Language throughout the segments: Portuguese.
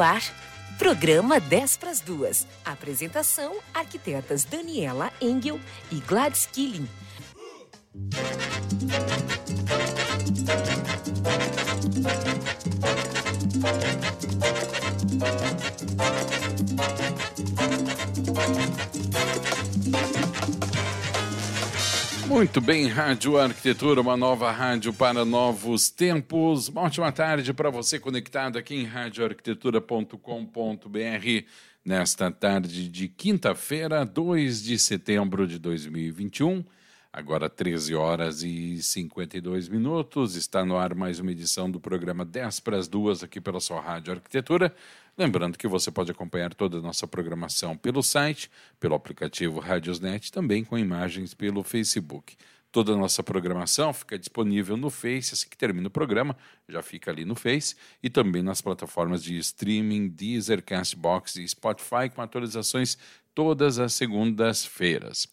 Ar, programa 10 para as duas. Apresentação: arquitetas Daniela Engel e Gladys Killing. Muito bem, Rádio Arquitetura, uma nova rádio para novos tempos. Uma ótima tarde para você conectado aqui em radioarquitetura.com.br nesta tarde de quinta-feira, 2 de setembro de 2021. Agora 13 horas e 52 minutos. Está no ar mais uma edição do programa 10 para as duas aqui pela sua Rádio Arquitetura. Lembrando que você pode acompanhar toda a nossa programação pelo site, pelo aplicativo Radiosnet, também com imagens pelo Facebook. Toda a nossa programação fica disponível no Face, assim que termina o programa, já fica ali no Face, e também nas plataformas de streaming, Deezer, Castbox e Spotify, com atualizações todas as segundas-feiras.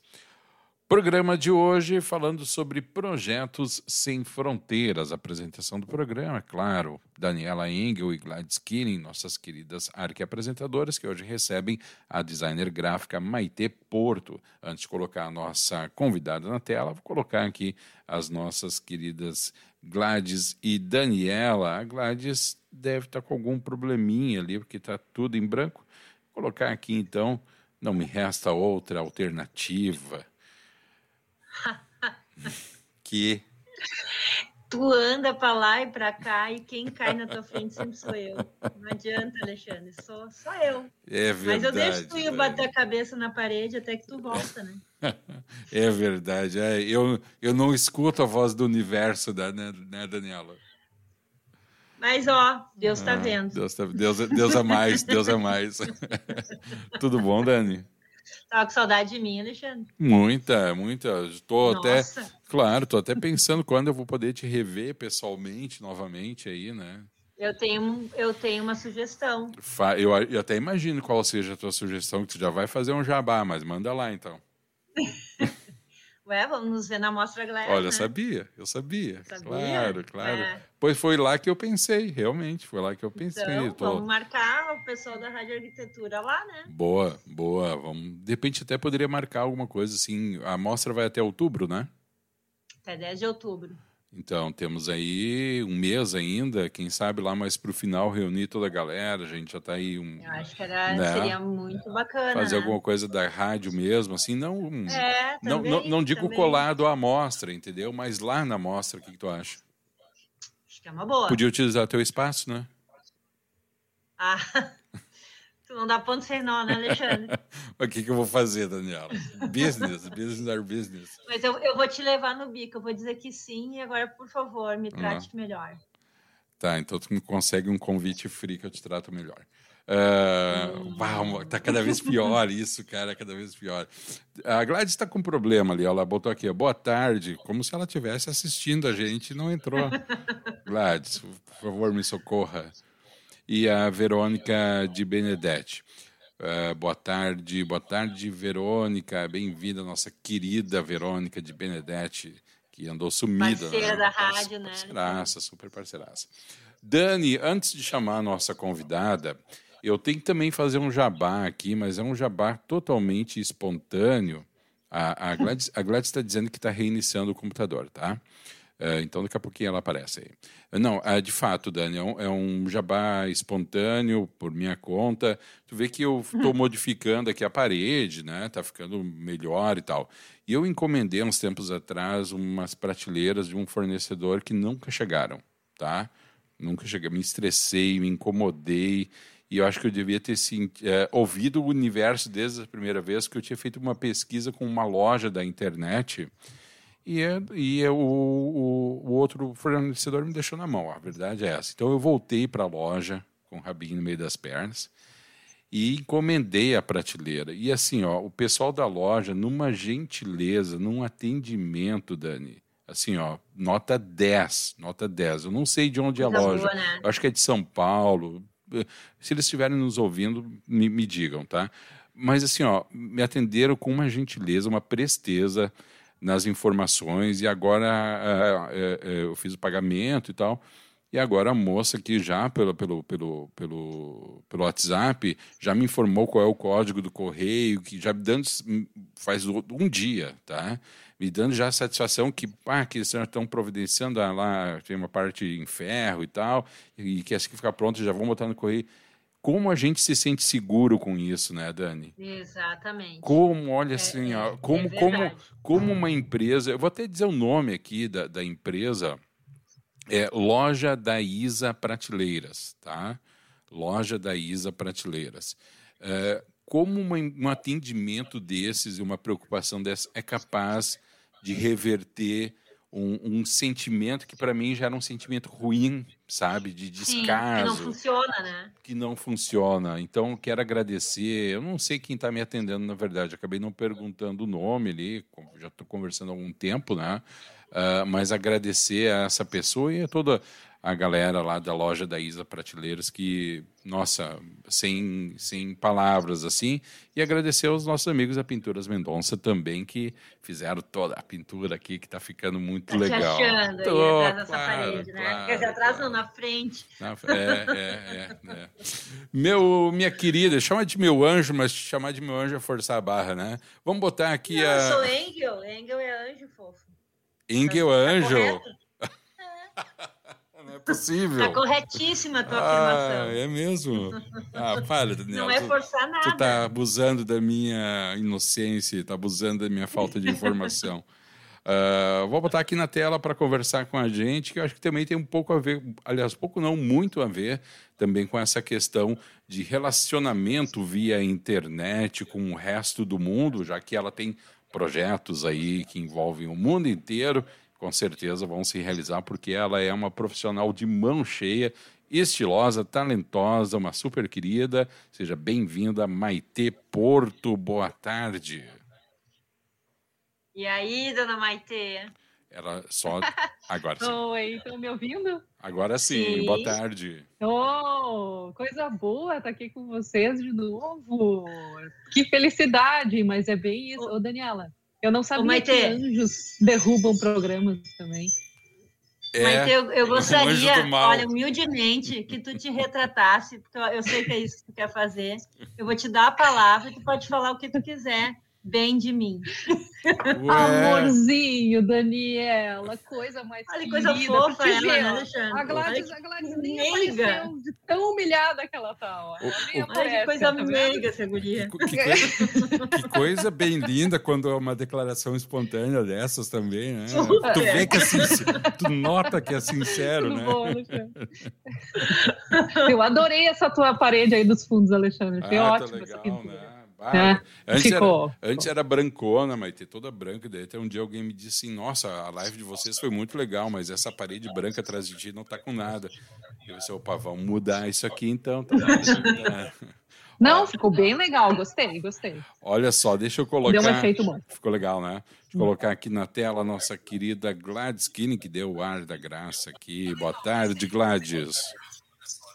Programa de hoje falando sobre projetos sem fronteiras. Apresentação do programa, claro, Daniela Engel e Gladys Killing, nossas queridas arque-apresentadoras, que hoje recebem a designer gráfica Maite Porto. Antes de colocar a nossa convidada na tela, vou colocar aqui as nossas queridas Gladys e Daniela. A Gladys deve estar com algum probleminha ali, porque está tudo em branco. Vou colocar aqui então, não me resta outra alternativa que tu anda para lá e para cá e quem cai na tua frente sempre sou eu. Não adianta, Alexandre, sou só eu. É verdade. Mas eu deixo tu ir bater a cabeça na parede até que tu volta, né? é verdade. É, eu, eu não escuto a voz do universo, da, né, né Daniela? Mas, ó, Deus está ah, vendo. Deus, tá, Deus, Deus é mais, Deus é mais. Tudo bom, Dani? Tava com saudade de mim, Alexandre? Muita, muita. Estou até. Claro, estou até pensando quando eu vou poder te rever pessoalmente novamente aí, né? Eu tenho, eu tenho uma sugestão. Eu, eu até imagino qual seja a tua sugestão, que tu já vai fazer um jabá, mas manda lá então. Ué, vamos nos ver na Mostra Glass, Olha, né? sabia, eu sabia. Sabia? Claro, claro. É. Pois foi lá que eu pensei, realmente, foi lá que eu pensei. Então, Tô- vamos marcar o pessoal da Rádio Arquitetura lá, né? Boa, boa. Vamos... De repente até poderia marcar alguma coisa assim. A mostra vai até outubro, né? Até 10 de outubro. Então, temos aí um mês ainda, quem sabe lá mais para o final reunir toda a galera, a gente já está aí um, Eu acho que era, Né? seria muito bacana. fazer né? alguma coisa da rádio mesmo, assim, não É, não, também, não, não digo também. colado à mostra, entendeu? Mas lá na mostra, o que, que tu acha? Acho que é uma boa. Podia utilizar teu espaço, né? Ah, não dá ponto sem nó, né, Alexandre? Mas o que, que eu vou fazer, Daniela? Business, business are business. Mas eu, eu vou te levar no bico, eu vou dizer que sim, e agora, por favor, me trate melhor. Tá, então tu me consegue um convite free que eu te trato melhor. Ah, uau, tá cada vez pior isso, cara, cada vez pior. A Gladys está com um problema ali, ela botou aqui, boa tarde, como se ela estivesse assistindo a gente e não entrou. Gladys, por favor, me socorra. E a Verônica de Benedetti. Ah, boa tarde, boa tarde, Verônica, bem-vinda, nossa querida Verônica de Benedetti, que andou sumida. Parceira da rádio, né? Parceiraça, super parceiraça. Dani, antes de chamar a nossa convidada, eu tenho que também fazer um jabá aqui, mas é um jabá totalmente espontâneo. A, a Gladys está dizendo que está reiniciando o computador, tá? É, então, daqui a pouquinho ela aparece aí. Não, é, de fato, Dani, é um, jabá espontâneo, por minha conta. Tu vê que eu estou modificando aqui a parede, né? Tá ficando melhor e tal. E eu encomendei uns tempos atrás umas prateleiras de um fornecedor que nunca chegaram, tá? Nunca cheguei. Me estressei, me incomodei. E eu acho que eu devia ter sim, é, ouvido o universo desde a primeira vez, que eu tinha feito uma pesquisa com uma loja da internet e, é- e é o, o, o outro fornecedor me deixou na mão. A verdade é essa. Então eu voltei para a loja, com o rabinho no meio das pernas e encomendei a prateleira. E assim, ó, o pessoal da loja, numa gentileza, num atendimento, Dani, assim, ó, nota 10, nota 10. Eu não sei de onde é a loja. Boa, né? Acho que é de São Paulo. Se eles estiverem nos ouvindo, me, me digam, tá? Mas assim, ó, me atenderam com uma gentileza, uma presteza nas informações e agora é, é, eu fiz o pagamento e tal. E agora a moça aqui já pelo, pelo, pelo, pelo, pelo WhatsApp já me informou qual é o código do correio, que já dando faz um dia, tá? Me dando já a satisfação que, ah, que estão providenciando ah, lá, tem uma parte em ferro e tal, e que assim que ficar pronto já vão botar no correio como a gente se sente seguro com isso, né, Dani? Exatamente. Como, olha é, assim, ó, é como, é como, como uma empresa, eu vou até dizer o nome aqui da, da empresa, é Loja da Isa Prateleiras, tá? Loja da Isa Prateleiras. É, como uma, um atendimento desses e uma preocupação dessa é capaz de reverter um, um sentimento que para mim já era um sentimento ruim, sabe, de descaso. Sim, que não funciona, né? Que não funciona. Então quero agradecer. Eu não sei quem está me atendendo na verdade. Acabei não perguntando o nome ali. Já estou conversando há algum tempo, né? Uh, mas agradecer a essa pessoa e a toda a galera lá da loja da Isa Prateleiros, que, nossa, sem, sem palavras assim, e agradecer aos nossos amigos da Pinturas Mendonça também, que fizeram toda a pintura aqui, que está ficando muito tá legal. Te achando Tô, aí atrás dessa parede, né? Claro, Quer dizer, atrás não, na frente. É, é, é, é. Meu, minha querida, chama de meu anjo, mas chamar de meu anjo é forçar a barra, né? Vamos botar aqui não, a... Eu sou Engel, Engel é anjo, fofo. Engel é anjo? Tá possível. Está corretíssima a tua ah, afirmação. É mesmo? Ah, para, Daniel. Não é forçar nada. Tu está abusando da minha inocência, está abusando da minha falta de informação. Uh, vou botar aqui na tela para conversar com a gente, que eu acho que também tem um pouco a ver, aliás, pouco não, muito a ver também com essa questão de relacionamento via internet com o resto do mundo, já que ela tem projetos aí que envolvem o mundo inteiro com certeza vão se realizar, porque ela é uma profissional de mão cheia, estilosa, talentosa, uma super querida. Seja bem-vinda, Maite Porto. Boa tarde. E aí, dona Maite? Ela só. Agora sim. Oi, estão me ouvindo? Agora sim, sim. boa tarde. Oh, coisa boa estar tá aqui com vocês de novo. Que felicidade, mas é bem isso. Ô, Daniela, eu não sabia que anjos derrubam programas também. É, Maite, eu, eu gostaria, olha, humildemente, que tu te retratasse, porque eu sei que é isso que tu quer fazer. Eu vou te dar a palavra, tu pode falar o que tu quiser bem de mim. Amorzinho, Daniela, coisa mais Olha, coisa fofa ela, né, Alexandre? A Gladys, a Gladys nem meiga. apareceu de tão humilhada que ela tá. Ó. Ela Olha que coisa tá meiga essa guria. Que, que, coisa, que, coisa, bem linda quando é uma declaração espontânea dessas também, né? Tu vê que é sincero, tu nota que é sincero, Tudo né? Bom, Eu adorei essa tua parede aí dos fundos, Alexandre. Foi ah, ótimo tá legal, essa pintura. Né? Ah, é, antes, ficou. Era, antes era brancona, mas tem toda branca. Daí até um dia alguém me disse assim: Nossa, a live de vocês foi muito legal, mas essa parede branca atrás de ti não tá com nada. Eu disse: Opa, vamos mudar isso aqui então. Tá não, ficou bem legal, gostei, gostei. Olha só, deixa eu colocar. Deu um efeito bom. Ficou legal, né? Deixa eu colocar aqui na tela a nossa querida Gladys Kine, que deu o ar da graça aqui. Boa tarde, Gladys.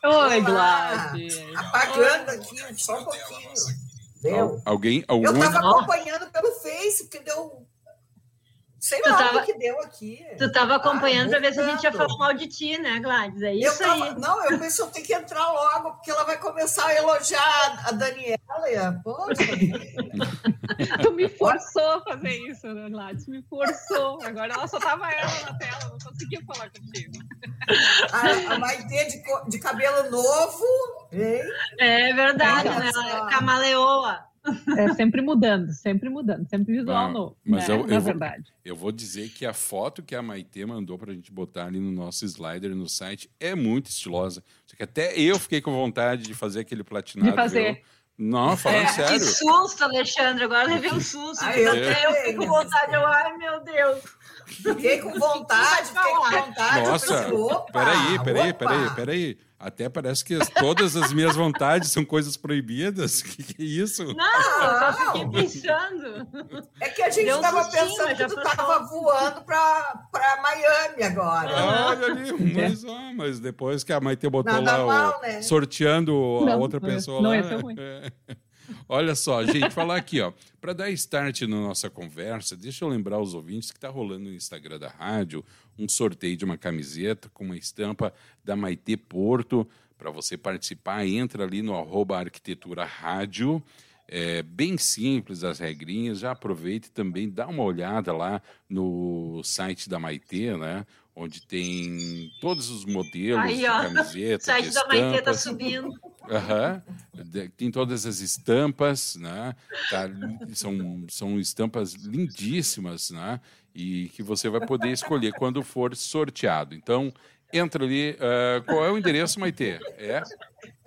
Oi, Gladys. Apagando aqui, só um pouquinho. Deu. Alguém, algum... Eu estava acompanhando pelo Face, que deu. Sei tu lá tava, o que deu aqui. Tu estava acompanhando ah, para ver se a gente ia falar mal de ti, né, Gladys? É isso tava, aí. Não, eu pensei que eu tenho que entrar logo, porque ela vai começar a elogiar a Daniela. E a... Poxa. tu me forçou a fazer isso, né, Gladys? Me forçou. Agora ela só tava ela na tela, não conseguia falar contigo. A, a Maite de, de cabelo novo. Hein? É verdade, né? Ela é camaleoa. É sempre mudando, sempre mudando, sempre visual ah, novo. Mas né? eu, eu, verdade. Vou, eu vou dizer que a foto que a Maite mandou para a gente botar ali no nosso slider no site é muito estilosa. Até eu fiquei com vontade de fazer aquele platinado. De fazer. Viu? Não, falando é, sério. Que susto, Alexandre. Agora levei um susto. Ai, eu, eu fiquei com vontade. Eu, ai, meu Deus. Fiquei com vontade, fiquei com vontade. Nossa, peraí, peraí, peraí, peraí. Até parece que todas as minhas vontades são coisas proibidas. Que, que é isso? Não, eu só fiquei pensando. É que a gente estava pensando que tu estava voando para Miami agora. Ah, olha ali, mas, ah, mas depois que a Maite botou Nada lá mal, o, né? sorteando não, a outra pessoa não lá. Não é tão ruim. É. Olha só, gente, falar aqui, ó. Para dar start na nossa conversa, deixa eu lembrar os ouvintes que está rolando no Instagram da rádio um sorteio de uma camiseta com uma estampa da Maitê Porto. Para você participar, entra ali no arroba arquitetura rádio. É bem simples as regrinhas. Já aproveita e também dá uma olhada lá no site da Maitê, né? Onde tem todos os modelos Aí, de camiseta. O site da Maitê está subindo. Uhum. Tem todas as estampas, né? Tá, são, são estampas lindíssimas, né? E que você vai poder escolher quando for sorteado. Então, entra ali. Uh, qual é o endereço, Maite? É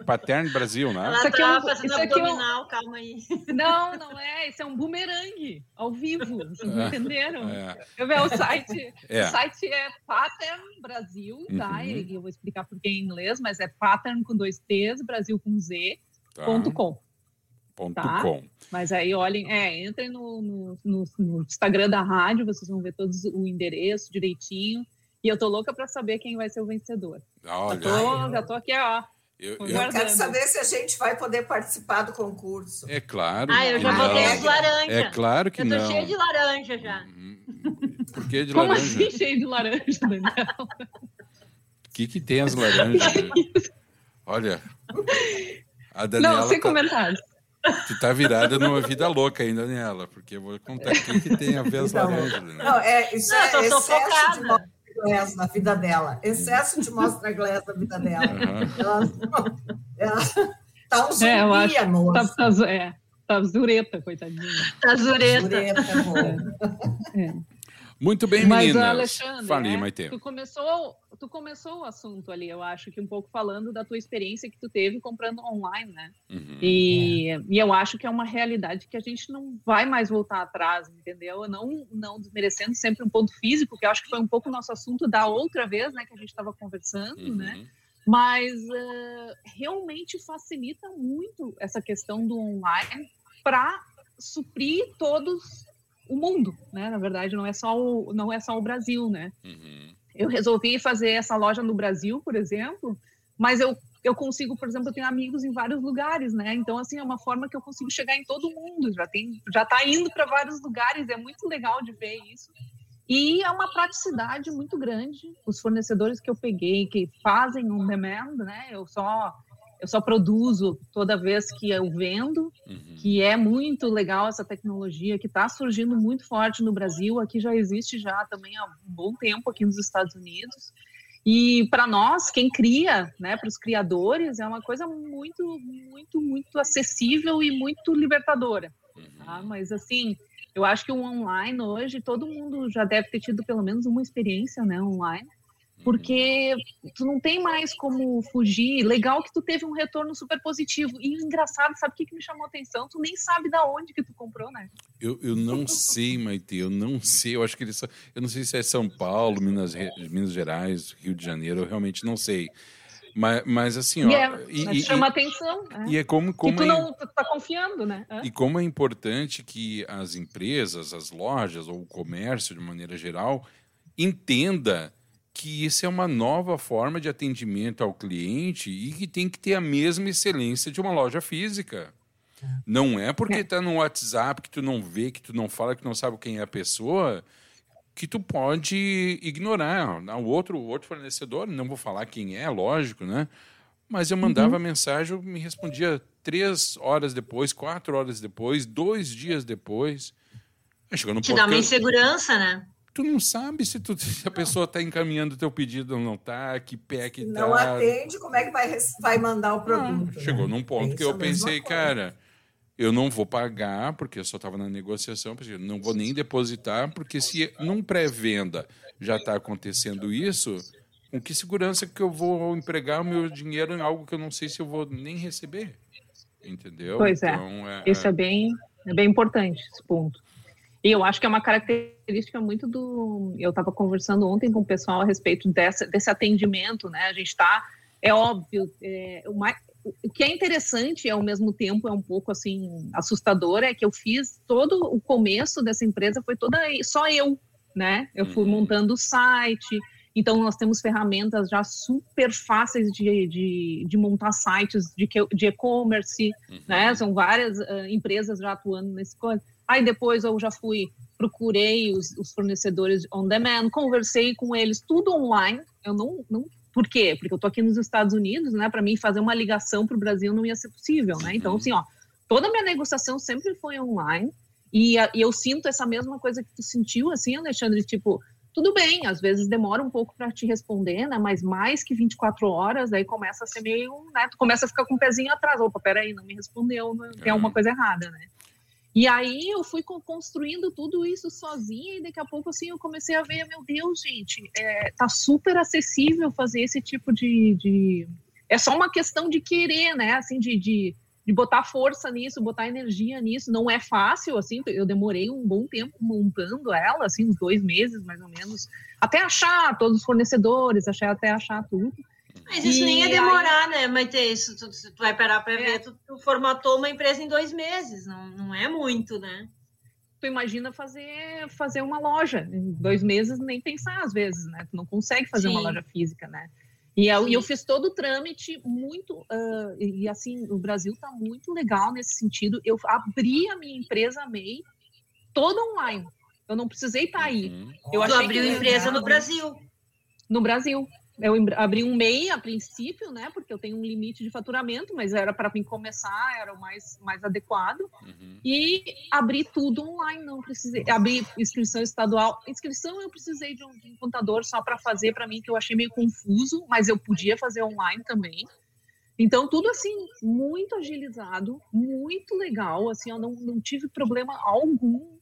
Paterno Brasil, né? Ela isso é um, fazendo abdominal, é um... calma aí. Não, não é. Isso é um bumerangue ao vivo. Vocês é, entenderam? É. Eu vejo o site. É. O site é Pattern Brasil, tá? Uhum. E eu vou explicar por que em inglês, mas é pattern com dois T's, Brasil com Z, tá. ponto com. Ponto tá? com. Mas aí olhem, é, entrem no, no, no, no Instagram da rádio, vocês vão ver todos o endereço direitinho. E eu tô louca para saber quem vai ser o vencedor. Olha. Já tô, já tô aqui, ó. Eu, eu, eu, quero saber se a gente vai poder participar do concurso. É claro. Ah, eu já botei de laranja. É claro que não. Eu tô cheio de laranja já. Uhum. Por que de Como laranja? Como assim cheio de laranja, Daniel? O que, que tem as laranjas? Olha, a Daniela... Não, sem tá... comentários. Tu tá virada numa vida louca ainda, Daniela, porque eu vou contar o que, que tem a ver as laranjas. Né? Não, é, isso não, é excesso de glass na vida dela, excesso de mostra glass na vida dela. Uhum. Ela, ela tá um zumbi, é, eu acho, moça. Tá, tá, é, tá zureta, coitadinha. Tá zureta. zureta é. é. Muito bem, Mas, meninas. Alexandre, Falei, é, Maite. Tu começou, tu começou o assunto ali, eu acho que um pouco falando da tua experiência que tu teve comprando online, né? Uhum, e, é. e eu acho que é uma realidade que a gente não vai mais voltar atrás, entendeu? Não, não desmerecendo sempre um ponto físico, que eu acho que foi um pouco o nosso assunto da outra vez, né, que a gente estava conversando, né? uhum. né? Mas uh, realmente facilita muito essa questão do online para suprir todos o mundo, né? Na verdade, não é só o, não é só o Brasil, né? Uhum. Eu resolvi fazer essa loja no Brasil, por exemplo, mas eu eu consigo, por exemplo, eu tenho amigos em vários lugares, né? Então assim é uma forma que eu consigo chegar em todo mundo. Já tem, já está indo para vários lugares. É muito legal de ver isso. E é uma praticidade muito grande. Os fornecedores que eu peguei que fazem um demand, né? Eu só eu só produzo toda vez que eu vendo, uhum. que é muito legal essa tecnologia que está surgindo muito forte no Brasil. Aqui já existe já também há um bom tempo aqui nos Estados Unidos. E para nós, quem cria, né, para os criadores, é uma coisa muito, muito, muito acessível e muito libertadora. Tá? Uhum. Mas assim, eu acho que o online hoje todo mundo já deve ter tido pelo menos uma experiência, né, online porque tu não tem mais como fugir. Legal que tu teve um retorno super positivo. E engraçado, sabe o que, que me chamou a atenção? Tu nem sabe da onde que tu comprou, né? Eu, eu não sei, Maite, eu não sei. Eu acho que eles Eu não sei se é São Paulo, Minas, Minas Gerais, Rio de Janeiro, eu realmente não sei. Mas, mas assim, ó. E, é, e, chama e, atenção. É. E é como. como tu é, não tu tá confiando, né? É. E como é importante que as empresas, as lojas ou o comércio, de maneira geral, entenda que isso é uma nova forma de atendimento ao cliente e que tem que ter a mesma excelência de uma loja física. Não é porque está é. no WhatsApp que tu não vê, que tu não fala, que não sabe quem é a pessoa, que tu pode ignorar. O outro, o outro fornecedor, não vou falar quem é, lógico, né? Mas eu mandava uhum. mensagem, me respondia três horas depois, quatro horas depois, dois dias depois. Chegou no Te dá uma insegurança, né? Tu não sabe se, tu, se a pessoa está encaminhando o teu pedido ou não está, que pé que está. Não atende, como é que vai, vai mandar o produto? Ah, chegou num ponto que eu pensei, cara, eu não vou pagar, porque eu só estava na negociação, não vou nem depositar, porque se num pré-venda já está acontecendo isso, com que segurança que eu vou empregar o meu dinheiro em algo que eu não sei se eu vou nem receber? Entendeu? Pois é. então, é. é. Isso é bem, é bem importante, esse ponto. E eu acho que é uma característica muito do. Eu estava conversando ontem com o pessoal a respeito dessa, desse atendimento, né? A gente está. É óbvio, é, o, que é interessante ao mesmo tempo é um pouco assim assustador é que eu fiz todo o começo dessa empresa foi toda só eu, né? Eu fui uhum. montando o site, então, nós temos ferramentas já super fáceis de, de, de montar sites de, de e-commerce, uhum. né? São várias uh, empresas já atuando nesse coisa. Aí depois eu já fui, procurei os, os, fornecedores on demand, conversei com eles, tudo online. Eu não, não por quê? Porque eu tô aqui nos Estados Unidos, né? Para mim fazer uma ligação para o Brasil não ia ser possível, né? Então, assim, ó, toda a minha negociação sempre foi online. E, e eu sinto essa mesma coisa que tu sentiu, assim, Alexandre, tipo, tudo bem, às vezes demora um pouco para te responder, né? Mas mais que 24 horas, aí começa a ser meio, né? Tu começa a ficar com o pezinho atrás. Opa, peraí, não me respondeu, tem alguma coisa errada, né? E aí eu fui construindo tudo isso sozinha e daqui a pouco assim eu comecei a ver, meu Deus, gente, é, tá super acessível fazer esse tipo de, de... É só uma questão de querer, né? Assim, de, de de botar força nisso, botar energia nisso. Não é fácil, assim, eu demorei um bom tempo montando ela, assim, uns dois meses mais ou menos, até achar todos os fornecedores, até achar tudo. Mas isso e nem ia demorar, aí... né? Mas ter isso, tu, tu vai parar para é. ver, tu, tu, formatou uma empresa em dois meses, não, não é muito, né? Tu imagina fazer, fazer uma loja em dois meses, nem pensar às vezes, né? Tu não consegue fazer Sim. uma loja física, né? E eu, eu, fiz todo o trâmite muito, uh, e assim, o Brasil está muito legal nesse sentido. Eu abri a minha empresa MEI toda online. Eu não precisei estar tá aí. Uhum. Eu tu abriu empresa no Brasil. No Brasil. Eu abri um MEI a princípio, né? Porque eu tenho um limite de faturamento, mas era para mim começar, era o mais, mais adequado. Uhum. E abri tudo online, não precisei. Abri inscrição estadual. Inscrição eu precisei de um, de um contador só para fazer para mim, que eu achei meio confuso, mas eu podia fazer online também. Então, tudo assim, muito agilizado, muito legal. Assim, eu não, não tive problema algum.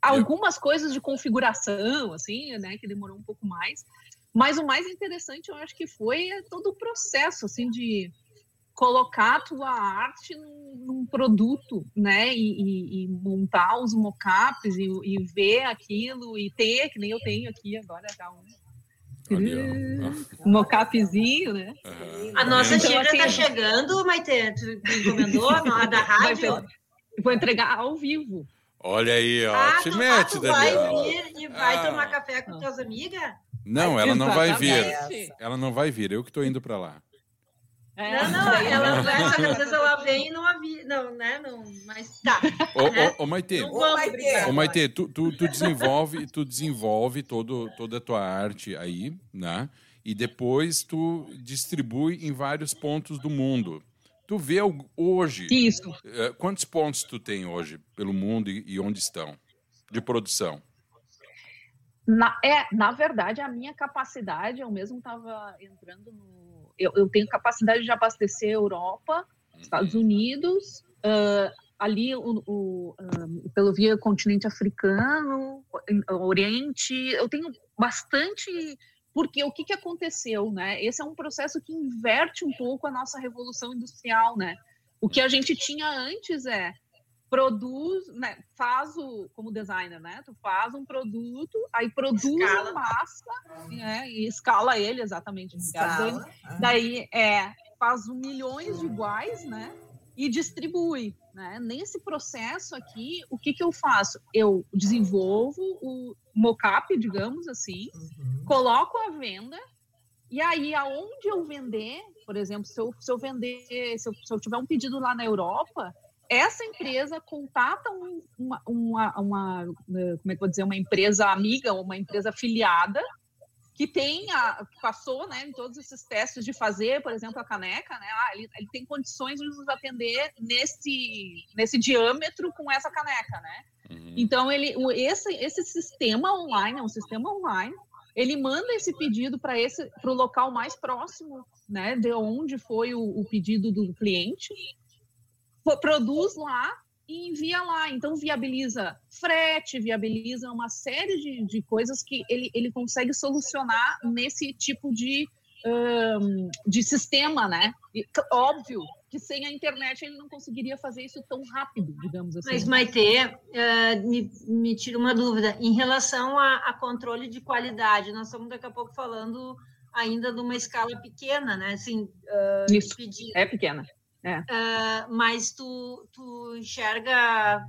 Algumas coisas de configuração, assim, né, que demorou um pouco mais mas o mais interessante, eu acho que foi todo o processo, assim, de colocar a tua arte num, num produto, né, e, e, e, montar os mockups e, e ver aquilo e ter, que nem eu tenho aqui agora, tá um mocapzinho, né? Uhum. A nossa então, xícara tá assim, tá chegando, Maite, tu encomendou a da rádio? Vou entregar ao vivo. Olha aí, ó, ah, te mete, ah, vai vir e vai ah. tomar café com tuas amigas? Não, ela não vai vir. Ela não vai vir, eu que estou indo para lá. É, não, não, ela, às vezes ela vem e não avisa, não, né, não, mas tá. Ô, né? ô, ô Maite, ô, Maite, tu, tu, tu, desenvolve, tu desenvolve todo, toda a tua arte aí, né, e depois tu distribui em vários pontos do mundo. Tu vê hoje... Isso. Eh, quantos pontos tu tem hoje pelo mundo e, e onde estão de produção? Na, é, na verdade, a minha capacidade, eu mesmo estava entrando no. Eu, eu, tenho capacidade de abastecer Europa, Estados uhum. Unidos, uh, ali o, o uh, pelo via continente africano, Oriente. Eu tenho bastante. Porque o que, que aconteceu, né? Esse é um processo que inverte um pouco a nossa revolução industrial, né? O que a gente tinha antes é produz, né, faz o, como designer, né, tu faz um produto, aí produz escala. massa, né, e escala ele exatamente, escala. daí é, faz milhões de iguais, né, e distribui, né, nesse processo aqui, o que que eu faço? Eu desenvolvo o mockup, digamos assim, uhum. coloco a venda, e aí, aonde eu vender, por exemplo, se eu, se eu vender, se eu, se eu tiver um pedido lá na Europa, essa empresa contata uma, uma, uma, né, como é que vou dizer, uma empresa amiga, uma empresa afiliada, que tem a, passou né, em todos esses testes de fazer, por exemplo, a caneca, né? Ah, ele, ele tem condições de nos atender nesse, nesse diâmetro com essa caneca, né? Uhum. Então, ele, esse, esse sistema online, é um sistema online, ele manda esse pedido para esse para o local mais próximo, né, de onde foi o, o pedido do cliente, produz lá e envia lá. Então, viabiliza frete, viabiliza uma série de, de coisas que ele, ele consegue solucionar nesse tipo de, um, de sistema, né? E, óbvio, que sem a internet ele não conseguiria fazer isso tão rápido, digamos assim. Mas, Maite, uh, me, me tira uma dúvida. Em relação a, a, controle de qualidade, nós estamos daqui a pouco falando ainda de uma escala pequena, né? Assim, uh, isso, é pequena. É. Uh, mas tu, tu enxerga,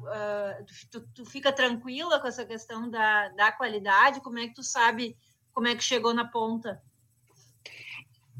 tu, tu, fica tranquila com essa questão da, da qualidade? Como é que tu sabe como é que chegou na ponta?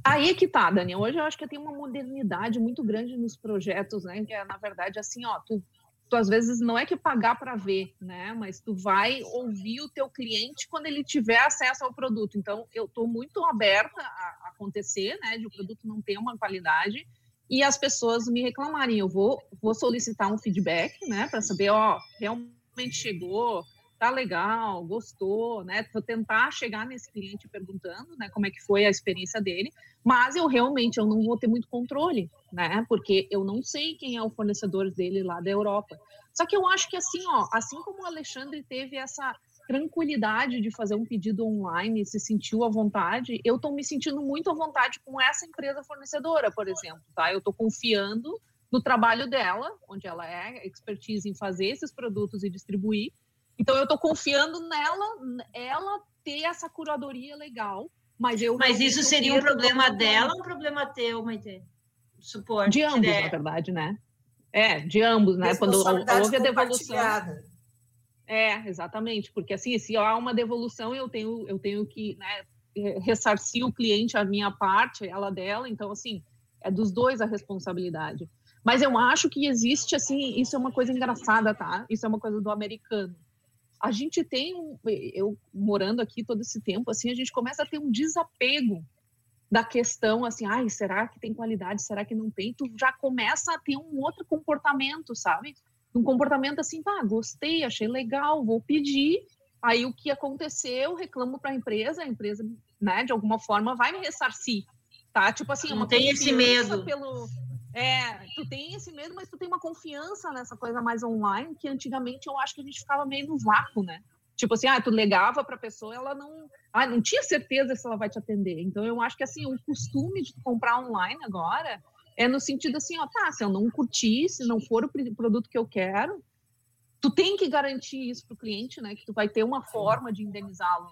Aí é que tá, Dani. Hoje eu acho que tem uma modernidade muito grande nos projetos, né? Que é, na verdade, assim, ó, tu, tu às vezes não é que pagar para ver, né? Mas tu vai ouvir o teu cliente quando ele tiver acesso ao produto. Então, eu estou muito aberta a, acontecer, né? De o produto não ter uma qualidade e as pessoas me reclamarem. Eu vou, vou solicitar um feedback, né? Para saber, ó, realmente chegou, tá legal, gostou, né? Vou tentar chegar nesse cliente perguntando, né, como é que foi a experiência dele, mas eu realmente eu não vou ter muito controle, né? Porque eu não sei quem é o fornecedor dele lá da Europa. Só que eu acho que assim, ó, assim como o Alexandre teve essa tranquilidade de fazer um pedido online, se sentiu à vontade, eu estou me sentindo muito à vontade com essa empresa fornecedora, por exemplo, tá? Eu estou confiando no trabalho dela, onde ela é expertise em fazer esses produtos e distribuir, então eu estou confiando nela, ela ter essa curadoria legal, mas eu Mas isso seria um problema dela ou um problema teu, Maite? Suporte. De ambos, na verdade, né? É, de ambos, né? Quando houve a devolução. É, exatamente, porque assim, se há uma devolução, eu tenho, eu tenho que né, ressarcir o cliente a minha parte, ela dela, então assim, é dos dois a responsabilidade. Mas eu acho que existe assim, isso é uma coisa engraçada, tá? Isso é uma coisa do americano a gente tem eu morando aqui todo esse tempo, assim, a gente começa a ter um desapego da questão, assim, ai, será que tem qualidade, será que não tem? Tu já começa a ter um outro comportamento, sabe? Um comportamento assim, tá, gostei, achei legal, vou pedir. Aí o que aconteceu, reclamo para a empresa, a empresa, né, de alguma forma vai me ressarcir, tá? Tipo assim, não tem esse medo pelo é, tu tem esse medo, mas tu tem uma confiança nessa coisa mais online, que antigamente eu acho que a gente ficava meio no vácuo, né? Tipo assim, ah, tu legava para a pessoa, ela não, ah, não tinha certeza se ela vai te atender. Então eu acho que assim, o costume de comprar online agora é no sentido assim, ó, tá, se eu não curtir, se não for o produto que eu quero, tu tem que garantir isso para o cliente, né? Que tu vai ter uma forma de indenizá-lo.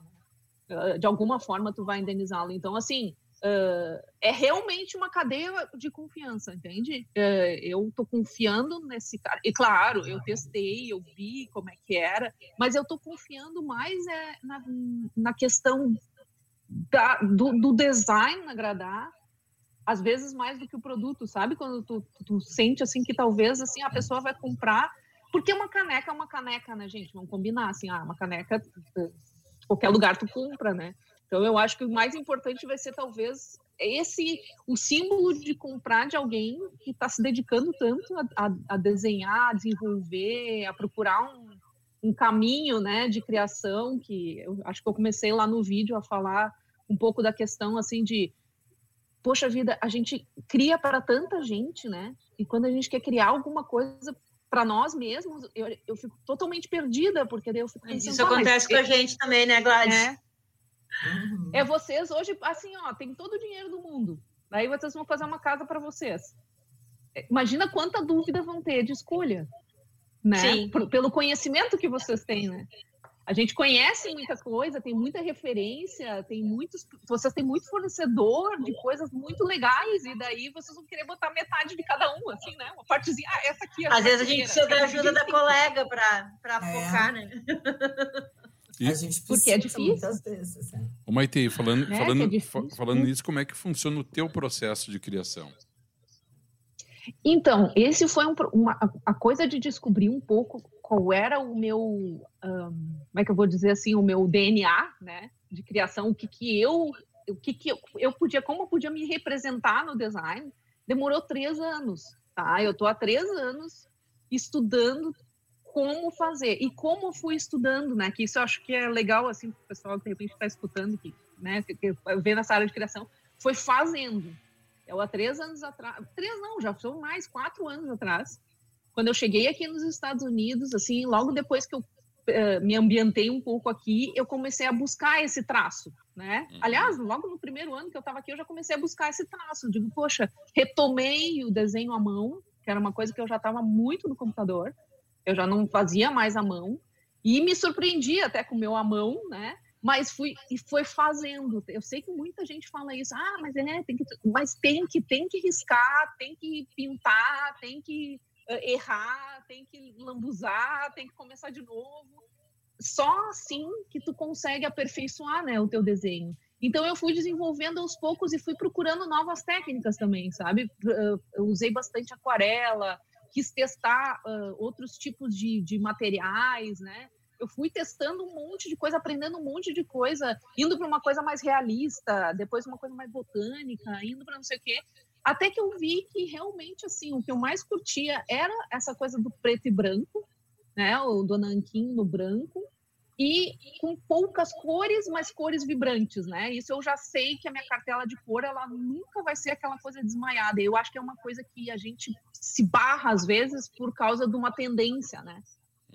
Né? De alguma forma tu vai indenizá-lo. Então, assim, Uh, é realmente uma cadeia de confiança, entende? Uh, eu estou confiando nesse cara. E claro, eu testei, eu vi como é que era, mas eu estou confiando mais é, na, na questão da, do, do, design agradar, às vezes mais do que o produto, sabe? Quando tu, tu sente assim que talvez assim a pessoa vai comprar, porque uma caneca é uma caneca, né, gente? Vamos combinar assim, ah, uma caneca qualquer lugar tu compra, né? Então, eu acho que o mais importante vai ser, talvez, esse o símbolo de comprar de alguém que está se dedicando tanto a, a, a, desenhar, a desenvolver, a procurar um, um caminho né, de criação, que eu acho que eu comecei lá no vídeo a falar um pouco da questão assim de poxa vida, a gente cria para tanta gente, né? E quando a gente quer criar alguma coisa para nós mesmos, eu, eu fico totalmente perdida, porque daí eu fico pensando... Isso acontece com a gente também, né, Gladys? É, Uhum. É vocês hoje, assim, ó, tem todo o dinheiro do mundo. Aí vocês vão fazer uma casa para vocês. É, imagina quanta dúvida vão ter de escolha, né? Sim. Por, pelo conhecimento que vocês têm, né? A gente conhece muita coisa, tem muita referência, tem muitos, vocês têm muito fornecedor de coisas muito legais e daí vocês vão querer botar metade de cada um, assim, né? Uma partezinha, ah, essa aqui. É Às vezes a gente precisa da ajuda da colega para é. focar, né? E... A gente Porque é difícil. muitas vezes. É. Ô, Maite, falando, é, falando, é falando nisso, como é que funciona o teu processo de criação? Então, esse foi um, uma, a coisa de descobrir um pouco qual era o meu, um, como é que eu vou dizer assim, o meu DNA, né, de criação, o que que eu, o que que eu, eu podia, como eu podia me representar no design, demorou três anos, tá? Eu tô há três anos estudando como fazer e como fui estudando, né? Que isso eu acho que é legal, assim, o pessoal de repente está escutando, que, né? Que, que vê nessa área de criação, foi fazendo. Eu há três anos atrás, três não, já são mais quatro anos atrás, quando eu cheguei aqui nos Estados Unidos, assim, logo depois que eu uh, me ambientei um pouco aqui, eu comecei a buscar esse traço, né? Uhum. Aliás, logo no primeiro ano que eu estava aqui, eu já comecei a buscar esse traço. Eu digo, poxa, retomei o desenho à mão, que era uma coisa que eu já estava muito no computador, eu já não fazia mais à mão, e me surpreendi até com o meu à mão, né? Mas fui e foi fazendo. Eu sei que muita gente fala isso, ah, mas é, tem que, mas tem que, tem que riscar, tem que pintar, tem que errar, tem que lambuzar, tem que começar de novo. Só assim que tu consegue aperfeiçoar, né, o teu desenho. Então eu fui desenvolvendo aos poucos e fui procurando novas técnicas também, sabe? Eu usei bastante aquarela, quis testar uh, outros tipos de, de materiais, né? Eu fui testando um monte de coisa, aprendendo um monte de coisa, indo para uma coisa mais realista, depois uma coisa mais botânica, indo para não sei o quê. Até que eu vi que realmente, assim, o que eu mais curtia era essa coisa do preto e branco, né? O do nanquim no branco, e com poucas cores, mas cores vibrantes, né? Isso eu já sei que a minha cartela de cor ela nunca vai ser aquela coisa desmaiada. Eu acho que é uma coisa que a gente se barra às vezes por causa de uma tendência, né?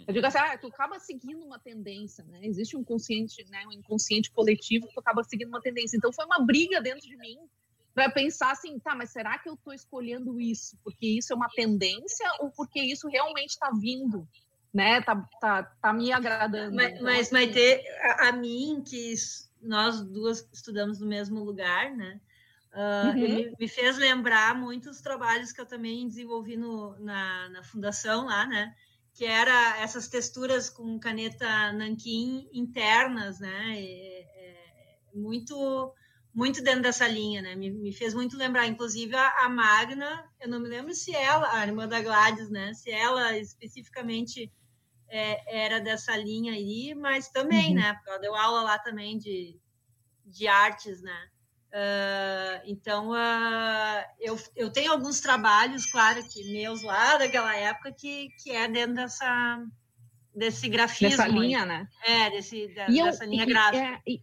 Eu digo assim, ah, tu acaba seguindo uma tendência, né? Existe um consciente, né, um inconsciente coletivo que tu acaba seguindo uma tendência. Então foi uma briga dentro de mim para pensar assim, tá, mas será que eu estou escolhendo isso porque isso é uma tendência ou porque isso realmente está vindo né? Tá, tá, tá me agradando. Mas, então, mas vai assim ter a, a, mim, que nós duas estudamos no mesmo lugar, né? Uh, uhum. me, me, fez lembrar muitos trabalhos que eu também desenvolvi no, na, na fundação lá, né? Que era essas texturas com caneta nanquim internas, né? É, é, muito muito dentro dessa linha, né? Me, me fez muito lembrar, inclusive a, a, Magna, eu não me lembro se ela, a irmã da Gladys, né? Se ela especificamente é, era dessa linha aí, mas também, uhum. né? Porque ela deu aula lá também de, de artes, né? Uh, então, uh, eu, eu tenho alguns trabalhos, claro, que meus lá daquela época, que, que é dentro dessa, desse grafismo. Dessa linha, né? É, desse, da, dessa eu, linha gráfica. É, e,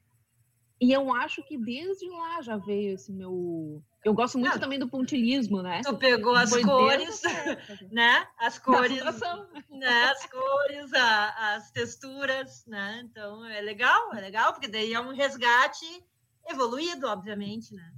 e eu acho que desde lá já veio esse meu eu gosto muito também do pontilhismo, né? Tu pegou as Foi cores, né? As cores, né? As cores, a, as texturas, né? Então é legal, é legal, porque daí é um resgate evoluído, obviamente, né?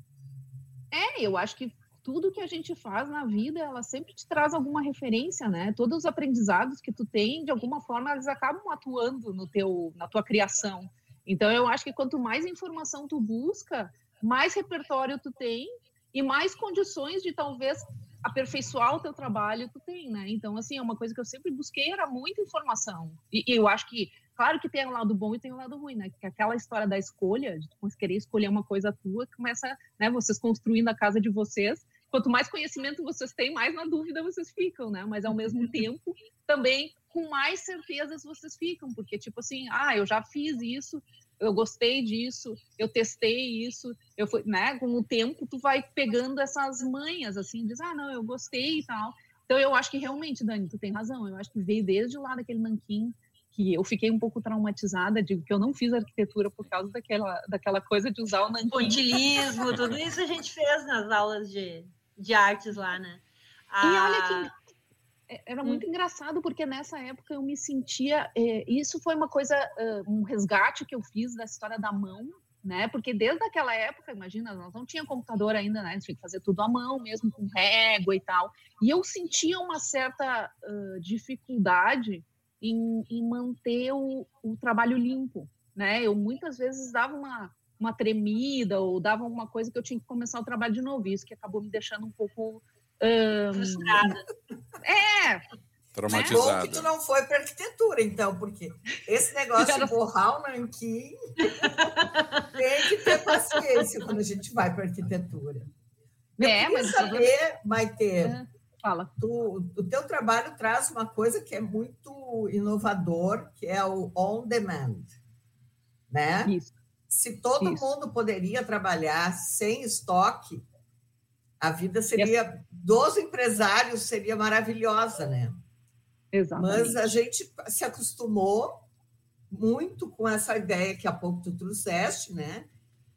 É, eu acho que tudo que a gente faz na vida, ela sempre te traz alguma referência, né? Todos os aprendizados que tu tem, de alguma forma, eles acabam atuando no teu, na tua criação. Então, eu acho que quanto mais informação tu busca, mais repertório tu tem e mais condições de talvez aperfeiçoar o teu trabalho tu tem, né? Então, assim, é uma coisa que eu sempre busquei, era muita informação. E, e eu acho que, claro que tem um lado bom e tem um lado ruim, né? Que aquela história da escolha, de tu querer escolher uma coisa tua, começa, né? Vocês construindo a casa de vocês, quanto mais conhecimento vocês têm, mais na dúvida vocês ficam, né? Mas ao mesmo tempo, também com mais certezas vocês ficam, porque tipo assim, ah, eu já fiz isso, eu gostei disso, eu testei isso, eu fui, né? Com o tempo tu vai pegando essas manhas assim, diz, ah, não, eu gostei e tal. Então eu acho que realmente, Dani, tu tem razão. Eu acho que veio desde lá daquele nanquim que eu fiquei um pouco traumatizada, digo que eu não fiz arquitetura por causa daquela, daquela coisa de usar o nanquim. Pontilismo, tudo isso a gente fez nas aulas de, de artes lá, né? A... E olha que é, era muito hum. engraçado porque nessa época eu me sentia é, isso foi uma coisa uh, um resgate que eu fiz da história da mão né? Porque desde aquela época imagina nós não tinha computador ainda né? Tinha que fazer tudo à mão mesmo com régua e tal. E eu sentia uma certa uh, dificuldade em, em manter o, o, trabalho limpo né? Eu muitas vezes dava uma uma tremida ou dava uma coisa que eu tinha que começar o trabalho de novo isso que acabou me deixando um pouco Frustrada. É. Traumatizada. Bom que tu não foi para arquitetura, então, porque esse negócio de borrar o nanquim tem que ter paciência quando a gente vai para arquitetura. Eu é, queria mas saber, Maite, é. Fala. Tu, o teu trabalho traz uma coisa que é muito inovador, que é o on demand, né? Isso. Se todo Isso. mundo poderia trabalhar sem estoque, a vida seria dos empresários seria maravilhosa, né? Exatamente. Mas a gente se acostumou muito com essa ideia que há pouco tu trouxeste, né?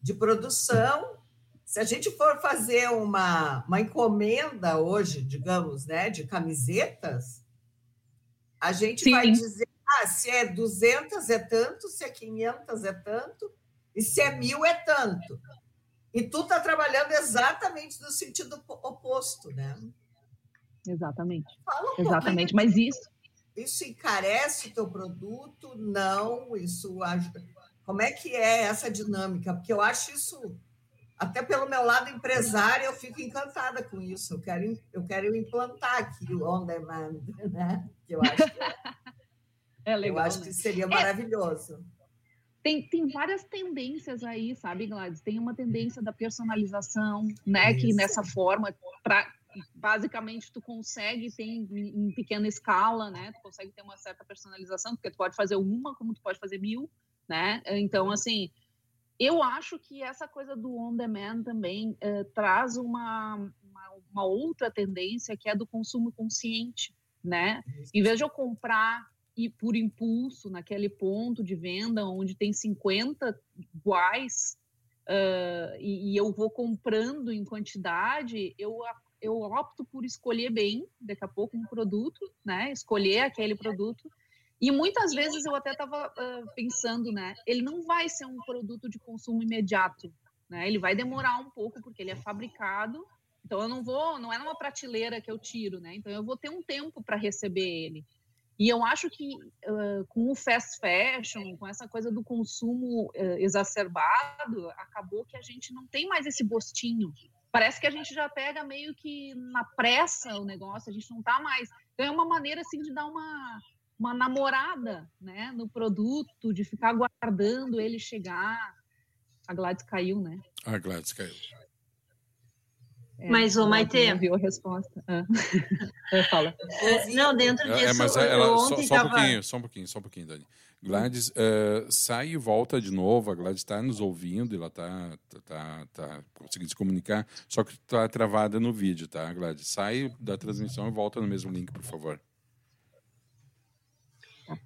De produção. Se a gente for fazer uma, uma encomenda hoje, digamos, né, de camisetas, a gente Sim. vai dizer, Ah, se é 200 é tanto, se é 500 é tanto, e se é mil é tanto. E tu está trabalhando exatamente no sentido oposto, né? Exatamente. Um exatamente, mas isso. Isso encarece o teu produto? Não, isso ajuda. Como é que é essa dinâmica? Porque eu acho isso, até pelo meu lado empresário, eu fico encantada com isso. Eu quero, eu quero implantar aqui o on demand, né? Eu acho que, é legal, eu acho né? que seria é. maravilhoso. É tem, tem várias tendências aí, sabe, Gladys? Tem uma tendência da personalização, né? Isso. Que nessa forma, pra, basicamente, tu consegue ter em, em, pequena escala, né? Tu consegue ter uma certa personalização, porque tu pode fazer uma, como tu pode fazer mil, né? Então, assim, eu acho que essa coisa do on-demand também eh, traz uma, uma, uma outra tendência, que é do consumo consciente, né? Em vez de eu comprar e por impulso naquele ponto de venda onde tem 50 iguais uh, e, e, eu vou comprando em quantidade, eu, eu opto por escolher bem daqui a pouco um produto, né? Escolher aquele produto. E muitas vezes eu até estava uh, pensando, né? Ele não vai ser um produto de consumo imediato, né? Ele vai demorar um pouco porque ele é fabricado. Então eu não vou, não é numa prateleira que eu tiro, né? Então eu vou ter um tempo para receber ele. E eu acho que uh, com o fast fashion, com essa coisa do consumo uh, exacerbado, acabou que a gente não tem mais esse gostinho. Parece que a gente já pega meio que na pressa o negócio, a gente não está mais. Então é uma maneira assim de dar uma, uma namorada né, no produto, de ficar aguardando ele chegar. A Gladys caiu, né? A Gladys caiu. É, mas o Maite. Não viu a resposta. Ah. Fala. É, não, dentro disso. É, mas ela, só, só, um pouquinho, só um pouquinho, só um pouquinho, Dani. Gladys, uh, sai e volta de novo. A Gladys está nos ouvindo, ela está tá, tá, tá conseguindo se comunicar, só que está travada no vídeo, tá, Gladys? Sai da transmissão e volta no mesmo link, por favor.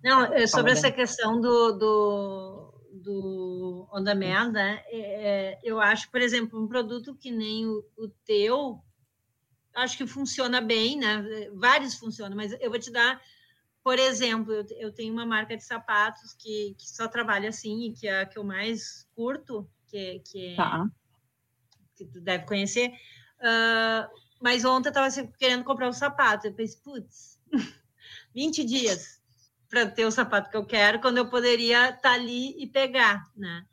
Não, é sobre essa questão do, do do On Demand, né? É, é, eu acho, por exemplo, um produto que nem o, o, teu, acho que funciona bem, né? Vários funcionam, mas eu vou te dar, por exemplo, eu, eu tenho uma marca de sapatos que, que só trabalha assim, e que é a que eu mais curto, que, que, é, tá. que tu deve conhecer. Uh, mas ontem eu estava querendo comprar um sapato, eu pensei, putz, 20 dias para ter o sapato que eu quero, quando eu poderia estar tá ali e pegar, né?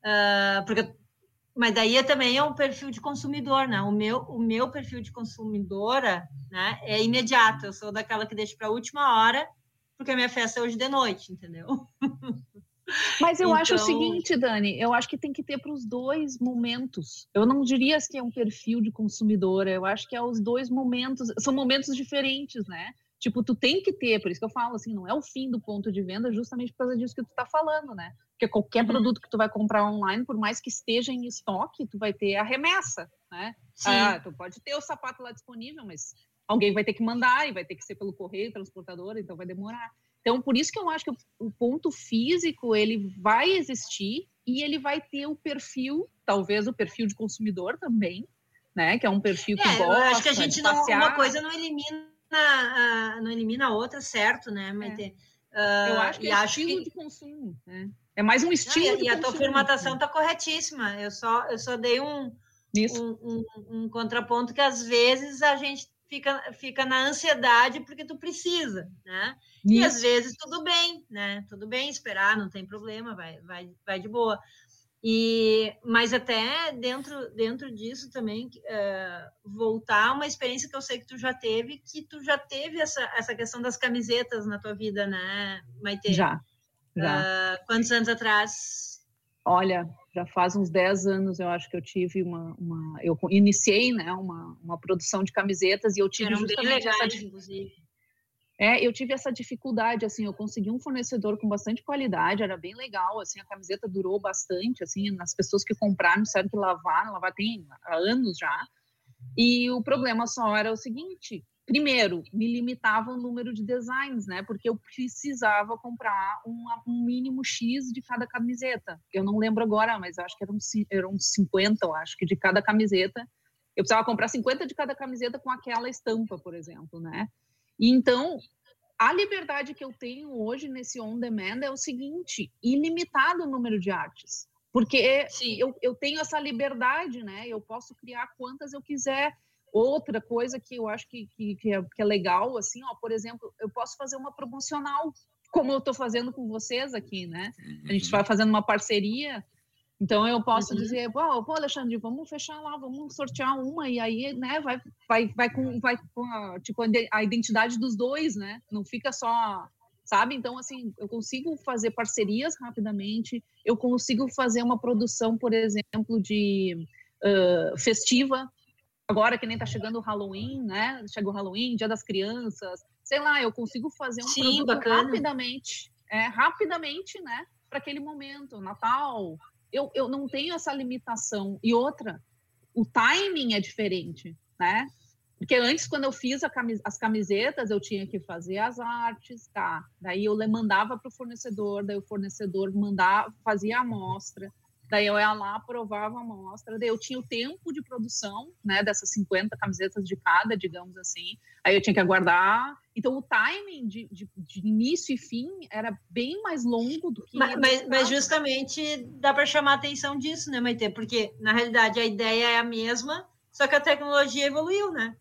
Uh, porque, mas daí é também é um perfil de consumidor, né? O meu, o meu perfil de consumidora né, é imediato. Eu sou daquela que deixa para a última hora, porque a minha festa é hoje de noite, entendeu? Mas eu então... acho o então seguinte, Dani, eu acho que tem que ter para os dois momentos. Eu não diria que é um perfil de consumidora, eu acho que é os dois momentos, são momentos diferentes, né? Tipo, tu tem que ter, por isso que eu falo assim, não é o fim do ponto de venda, justamente por causa disso que tu tá falando, né? Porque qualquer uhum. produto que tu vai comprar online, por mais que esteja em estoque, tu vai ter a remessa, né? Sim. Ah, tu pode ter o sapato lá disponível, mas alguém vai ter que mandar e vai ter que ser pelo correio, transportador, então vai demorar. Então, por isso que eu acho que o ponto físico, ele vai existir e ele vai ter o perfil, talvez o perfil de consumidor também, né? Que é um perfil que é, gosta eu acho que a gente não, uma coisa não elimina a, não elimina a outra, certo, né, Maite? É. Eu acho que é estilo que... de consumo, né? É mais um estilo não, e, e a tua formatação está corretíssima. Eu só, eu só dei um, um, um, um, contraponto que às vezes a gente fica, fica na ansiedade porque tu precisa, né? Isso. E às vezes tudo bem, né? Tudo bem esperar, não tem problema, vai, vai, vai de boa. E, mas até dentro, dentro disso também, uh, voltar a uma experiência que eu sei que tu já teve, que tu já teve essa, essa questão das camisetas na tua vida, né, Maite? Já, já. Uh, quantos anos atrás? Olha, já faz uns 10 anos, eu acho que eu tive uma... uma eu iniciei, né, uma, uma produção de camisetas e eu tive Eram justamente legais, essa... inclusive é, eu tive essa dificuldade, assim, eu consegui um fornecedor com bastante qualidade, era bem legal, assim, a camiseta durou bastante, assim, as pessoas que compraram disseram que lavaram, lavar tem anos já, e o problema só era o seguinte, primeiro, me limitava o número de designs, né, porque eu precisava comprar um mínimo X de cada camiseta, eu não lembro agora, mas acho que eram, eram 50, eu acho, que de cada camiseta, eu precisava comprar 50 de cada camiseta com aquela estampa, por exemplo, né, e então, a liberdade que eu tenho hoje nesse on-demand é o seguinte: ilimitado o número de artes. Porque eu, eu tenho essa liberdade, né? Eu posso criar quantas eu quiser. Outra coisa que eu acho que, que, que, é, que é legal, assim, ó, por exemplo, eu posso fazer uma promocional, como eu estou fazendo com vocês aqui, né? A gente vai fazendo uma parceria então eu posso uhum. dizer, pô, pô, Alexandre, vamos fechar lá, vamos sortear uma e aí, né, vai, vai, vai com, vai com a, tipo a identidade dos dois, né? Não fica só, sabe? Então assim, eu consigo fazer parcerias rapidamente, eu consigo fazer uma produção, por exemplo, de uh, festiva. Agora que nem tá chegando o Halloween, né? Chega o Halloween, Dia das Crianças, sei lá, eu consigo fazer um Sim, produto bacana. rapidamente, é, rapidamente, né? Para aquele momento, Natal, eu, eu não tenho essa limitação. E outra, o timing é diferente, né? Porque antes, quando eu fiz camis as camisetas, eu tinha que fazer as artes, tá? Daí eu mandava para o fornecedor, daí o fornecedor mandava, fazia a amostra, daí eu ia lá, aprovava a amostra, daí eu tinha o tempo de produção, né, dessas 50 camisetas de cada, digamos assim, aí eu tinha que aguardar, então, o timing de, de, de, início e fim era bem mais longo do que. Mas, mas, mas justamente dá para chamar a atenção disso, né, Maite? Porque, na realidade, a ideia é a mesma, só que a tecnologia evoluiu, né?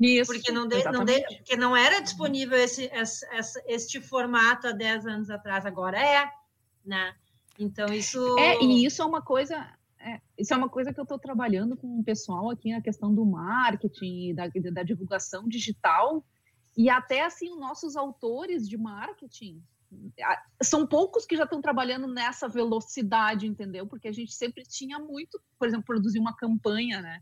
Isso, porque não, de, não, de, porque não era disponível esse, esse, este formato há 10 anos atrás, agora é, né? Então, isso. É, e isso é uma coisa. É, isso é uma coisa que eu estou trabalhando com o pessoal aqui, a questão do marketing, da, da divulgação digital, e até assim, nossos autores de marketing são poucos que já estão trabalhando nessa velocidade, entendeu? Porque a gente sempre tinha muito, por exemplo, produzir uma campanha, né?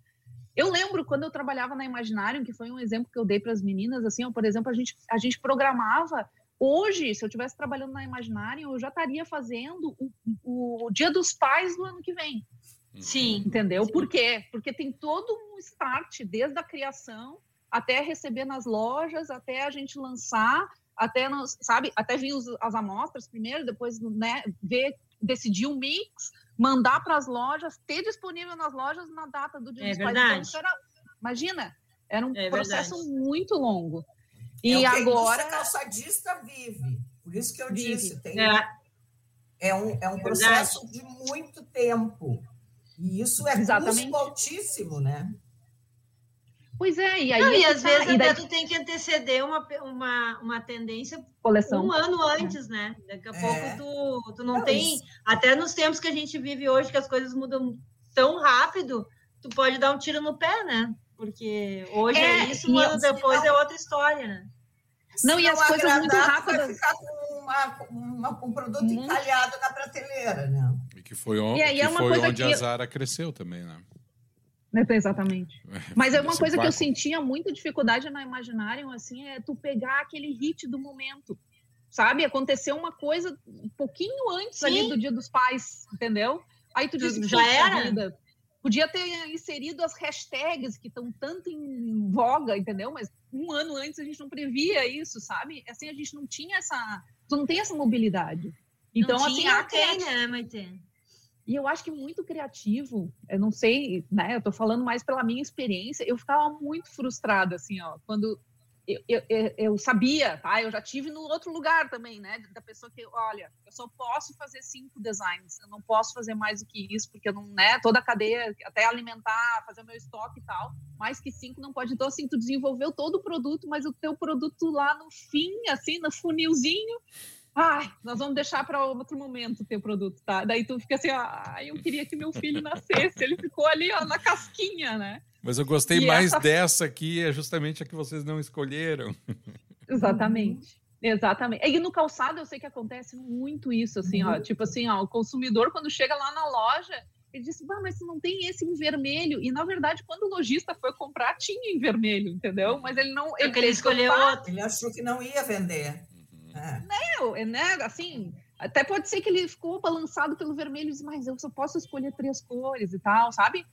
Eu lembro quando eu trabalhava na Imaginário, que foi um exemplo que eu dei para as meninas, assim, ó, por exemplo, a gente, a gente programava. Hoje, se eu estivesse trabalhando na Imaginário, eu já estaria fazendo o, o, Dia dos Pais do ano que vem. Sim. Entendeu? Sim. Por quê? Porque tem todo um start, desde a criação até receber nas lojas, até a gente lançar, até nos, sabe, até vir os, as amostras primeiro, depois né, ver, decidir o mix, mandar para as lojas, ter disponível nas lojas na data do dia é dos verdade. Então, era, imagina, era um é processo verdade. muito longo. E é agora. Calçadista vive. Por isso que eu vive. disse, tem, é. é um, é um processo de muito tempo. E isso é Exatamente. custo altíssimo, né? Pois é, e aí. Não, e às tá, vezes até daí... tu tem que anteceder uma, uma, uma tendência Coleção. um ano antes, é. né? Daqui a é. pouco tu, tu não, não tem. Isso. Até nos tempos que a gente vive hoje, que as coisas mudam tão rápido, tu pode dar um tiro no pé, né? Porque hoje é, é isso, um ano depois não, é outra história, né? Não, e as coisas muito rápidas. Vai ficar com uma, uma, um produto hum. encalhado na prateleira, né? E que foi, on, que foi onde que... a Zara cresceu também, né? Exatamente. Mas é uma coisa que eu sentia muita dificuldade na Imaginarium, assim, é tu pegar aquele hit do momento, sabe? Aconteceu uma coisa um pouquinho antes Sim. ali do Dia dos Pais, entendeu? Aí tu disse, já era. Vida. Podia ter inserido as hashtags que estão tanto em voga, entendeu? Mas um ano antes a gente não previa isso, sabe? Assim, a gente não tinha essa... Tu não tem essa mobilidade. Então, não assim... Tinha, a tem, né, Maite? E eu acho que muito criativo, eu não sei, né? Eu tô falando mais pela minha experiência, eu ficava muito frustrada, assim, ó, quando eu, eu, eu, sabia, tá? Eu já tive no outro lugar também, né? Da pessoa que, olha, eu só posso fazer cinco designs, eu não posso fazer mais do que isso, porque eu não, né? Toda a cadeia, até alimentar, fazer meu estoque e tal, mais que cinco não pode. Então, assim, tu desenvolveu todo o produto, mas o teu produto lá no fim, assim, no funilzinho, ai, nós vamos deixar para outro momento o teu produto, tá? Daí tu fica assim, ai, eu queria que meu filho nascesse, ele ficou ali, ó, na casquinha, né? Mas eu gostei e mais essa... dessa aqui, é justamente a que vocês não escolheram. Exatamente. Exatamente. E no calçado eu sei que acontece muito isso, assim, ó. Tipo assim, ó, o consumidor, quando chega lá na loja, ele disse, ah, mas não tem esse em vermelho. E na verdade, quando o lojista foi comprar, tinha em vermelho, entendeu? Mas ele não. Ele, ele escolheu outro. Ele achou que não ia vender. É. é. né? Assim, até pode ser que ele ficou balançado pelo vermelho e disse, mas eu só posso escolher três cores e tal, sabe?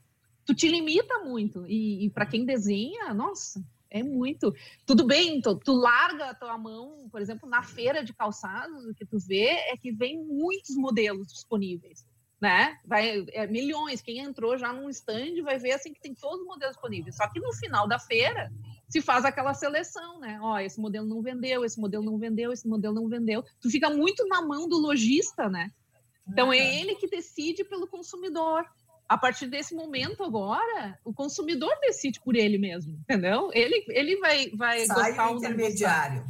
Tu te limita muito. E, e para quem desenha, nossa, é muito. Tudo bem, tu, tu, larga a tua mão, por exemplo, na feira de calçados, o que tu vê é que vem muitos modelos disponíveis, né? Vai, é, milhões. Quem entrou já num stand vai ver assim que tem todos os modelos disponíveis. Só que no final da feira, se faz aquela seleção, né? Ó, esse modelo não vendeu, esse modelo não vendeu, esse modelo não vendeu. Tu fica muito na mão do lojista, né? Então é ele que decide pelo consumidor. A partir desse momento agora, o consumidor decide por ele mesmo, entendeu? Ele, ele vai, vai Sai gostar o intermediário.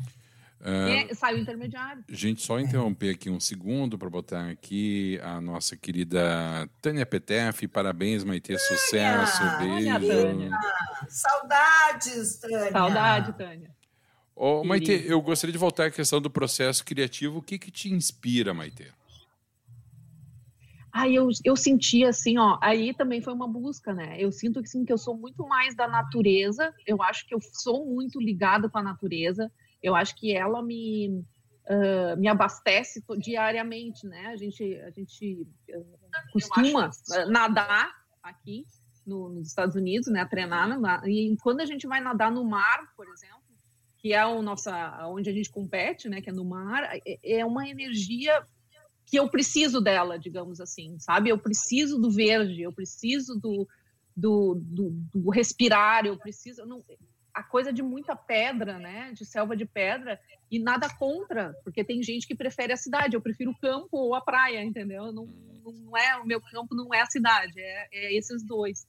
Uh, sai o intermediário. Gente, só interromper aqui um segundo para botar aqui a nossa querida Tânia Petef. Parabéns, Maite, Tânia, sucesso. Beijo. Tânia. Saudades, Tânia. Saudade, Tânia. Oh, Maite, eu gostaria de voltar à questão do processo criativo. O que, que te inspira, Maite? Aí eu, eu senti assim, ó, aí também foi uma busca, né? Eu sinto que, sim, que eu sou muito mais da natureza, eu acho que eu sou muito ligada com a natureza, eu acho que ela me, uh, me abastece diariamente, né? A gente, a gente uh, costuma nadar aqui no, nos Estados Unidos, né? Treinar, e quando a gente vai nadar no mar, por exemplo, que é o nossa, onde a gente compete, né? Que é no mar, é, é uma energia que eu preciso dela, digamos assim, sabe? Eu preciso do verde, eu preciso do, do, do, do respirar, eu preciso. Não, a coisa de muita pedra, né? De selva de pedra, e nada contra, porque tem gente que prefere a cidade, eu prefiro o campo ou a praia, entendeu? Não, não é, o meu campo não é a cidade, é, é esses dois.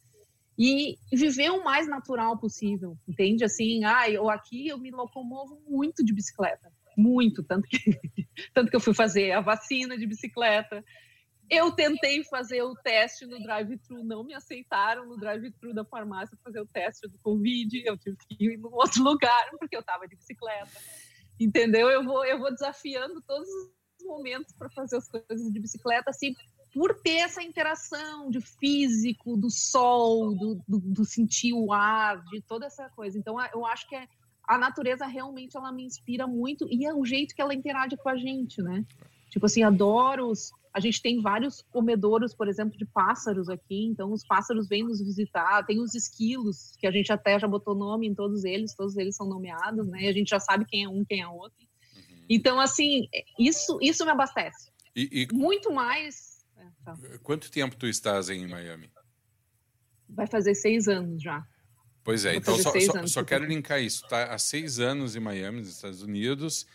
E viver o mais natural possível, entende? Assim, ah, eu aqui eu me locomovo muito de bicicleta muito, tanto que, tanto que eu fui fazer a vacina de bicicleta. Eu tentei fazer o teste no drive-thru, não me aceitaram no drive-thru da farmácia fazer o teste do Covid, eu tive que ir em outro lugar porque eu estava de bicicleta. Entendeu? Eu vou, eu vou desafiando todos os momentos para fazer as coisas de bicicleta, assim, por ter essa interação de físico, do sol, do, do, do sentir o ar, de toda essa coisa. Então, eu acho que é a natureza realmente ela me inspira muito e é o jeito que ela interage com a gente, né? Tipo assim, adoro os, a gente tem vários comedouros, por exemplo, de pássaros aqui, então os pássaros vêm nos visitar, tem os esquilos, que a gente até já botou nome em todos eles, todos eles são nomeados, né? E a gente já sabe quem é um, quem é outro. Uhum. Então, assim, isso, isso me abastece. E, e... Muito mais. É, tá. Quanto tempo tu estás em Miami? Vai fazer seis anos já. Pois é, então só, só, só quero linkar isso. Tá há seis anos em Miami, nos Estados Unidos,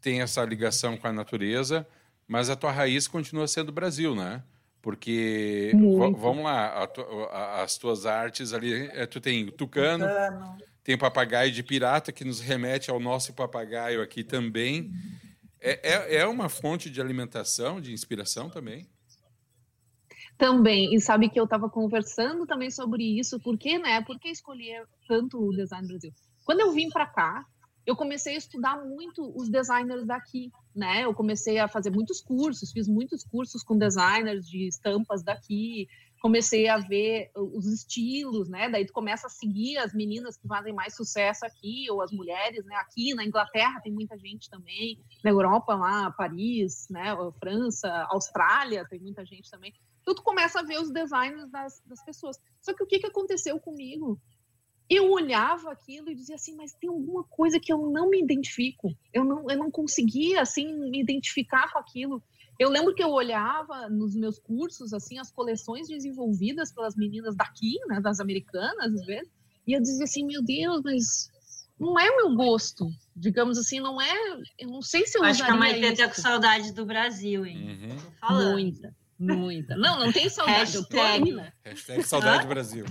tem essa ligação com a natureza, mas a tua raiz continua sendo o Brasil, né? Porque, vamos lá, tu, a, as tuas artes ali, é, tu tem tucano, tucano, tem papagaio de pirata, que nos remete ao nosso papagaio aqui também. É, é, é uma fonte de alimentação, de inspiração também? Também. E sabe que eu estava conversando também sobre isso, por que, né? Por que escolher tanto o Design Brasil? Quando eu vim para cá, eu comecei a estudar muito os designers daqui, né? Eu comecei a fazer muitos cursos, fiz muitos cursos com designers de estampas daqui, comecei a ver os estilos, né? Daí tu começa a seguir as meninas que fazem mais sucesso aqui, ou as mulheres, né? Aqui na Inglaterra tem muita gente também, na Europa lá, Paris, né? França, Austrália tem muita gente também tu começa a ver os designs das, das pessoas. Só que o que, que aconteceu comigo? Eu olhava aquilo e dizia assim, mas tem alguma coisa que eu não me identifico. Eu não, eu não conseguia, assim, me identificar com aquilo. Eu lembro que eu olhava nos meus cursos, assim, as coleções desenvolvidas pelas meninas daqui, né, das americanas, às vezes, e eu dizia assim, meu Deus, mas não é o meu gosto, digamos assim, não é, eu não sei se eu Acho que a Maite tá com saudade do Brasil, hein? Uhum. Tô falando. Muita. Muita. Não, não tem saudade. Hashtag, eu tô Hashtag saudade Brasil.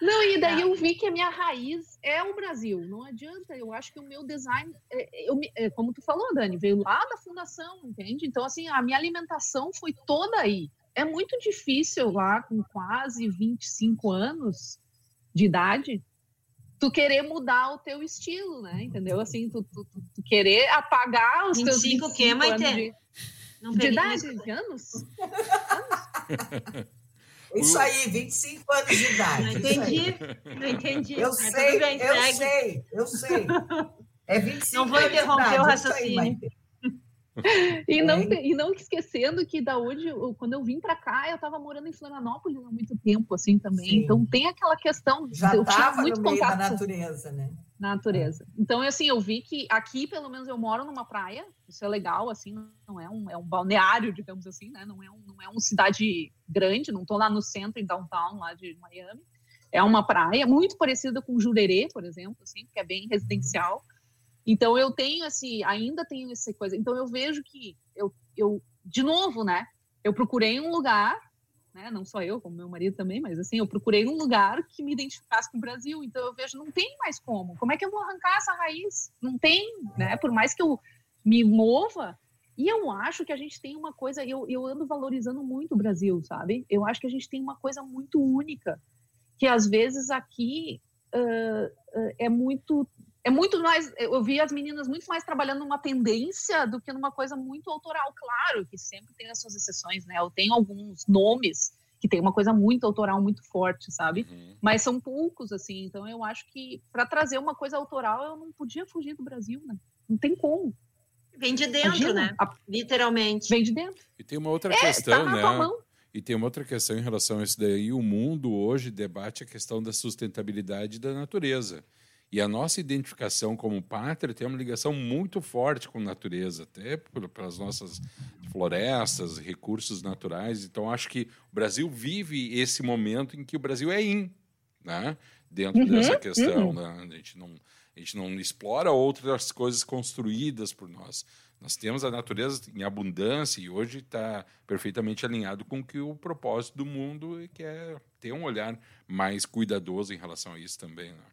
Não, e daí eu vi que a minha raiz é o Brasil. Não adianta. Eu acho que o meu design, é, eu, é, como tu falou, Dani, veio lá da fundação, entende? Então, assim, a minha alimentação foi toda aí. É muito difícil lá, com quase 25 anos de idade, tu querer mudar o teu estilo, né? Entendeu? Assim, tu, tu, tu, tu querer apagar os 25 teus 25 o quê, Maite? De... Não de idade, de anos? Isso aí, 25 anos de idade. Não entendi, não entendi. Eu sei, bem, eu segue. sei, eu sei. É 25 Não vou interromper o raciocínio. e, não, e não esquecendo que da onde, quando eu vim para cá, eu estava morando em Florianópolis há muito tempo, assim, também. Sim. Então tem aquela questão. Já estava no meio da natureza, né? Natureza. Então, assim, eu vi que aqui, pelo menos, eu moro numa praia, isso é legal, assim, não é um, é um balneário, digamos assim, né? Não é, um, não é uma cidade grande, não estou lá no centro, em downtown, lá de Miami. é uma praia muito parecida com Jurerê, por exemplo, assim, que é bem residencial. Então eu tenho assim, ainda tenho essa coisa. Então eu vejo que eu, eu de novo, né? Eu procurei um lugar, né? Não só eu, como meu marido também, mas assim, eu procurei um lugar que me identificasse com o Brasil. Então eu vejo, não tem mais como. Como é que eu vou arrancar essa raiz? Não tem, né? Por mais que eu me mova, e eu acho que a gente tem uma coisa, eu, eu ando valorizando muito o Brasil, sabe? Eu acho que a gente tem uma coisa muito única, que às vezes aqui uh, uh, é muito é muito mais. Eu vi as meninas muito mais trabalhando numa tendência do que numa coisa muito autoral. Claro que sempre tem as suas exceções, né? Eu tenho alguns nomes que tem uma coisa muito autoral, muito forte, sabe? Uhum. Mas são poucos, assim. Então eu acho que para trazer uma coisa autoral eu não podia fugir do Brasil, né? Não tem como. Vem de dentro, Imagina, né? A... Literalmente. Vem de dentro. E tem uma outra é, questão, tá né? E tem uma outra questão em relação a isso daí. O mundo hoje debate a questão da sustentabilidade da natureza. E a nossa identificação como pátria tem uma ligação muito forte com a natureza, até pelas nossas florestas, recursos naturais. Então, acho que o Brasil vive esse momento em que o Brasil é in, né? dentro uhum, dessa questão. Uhum. Né? A, gente não, a gente não explora outras coisas construídas por nós. Nós temos a natureza em abundância e hoje está perfeitamente alinhado com o que o propósito do mundo que é ter um olhar mais cuidadoso em relação a isso também. Né?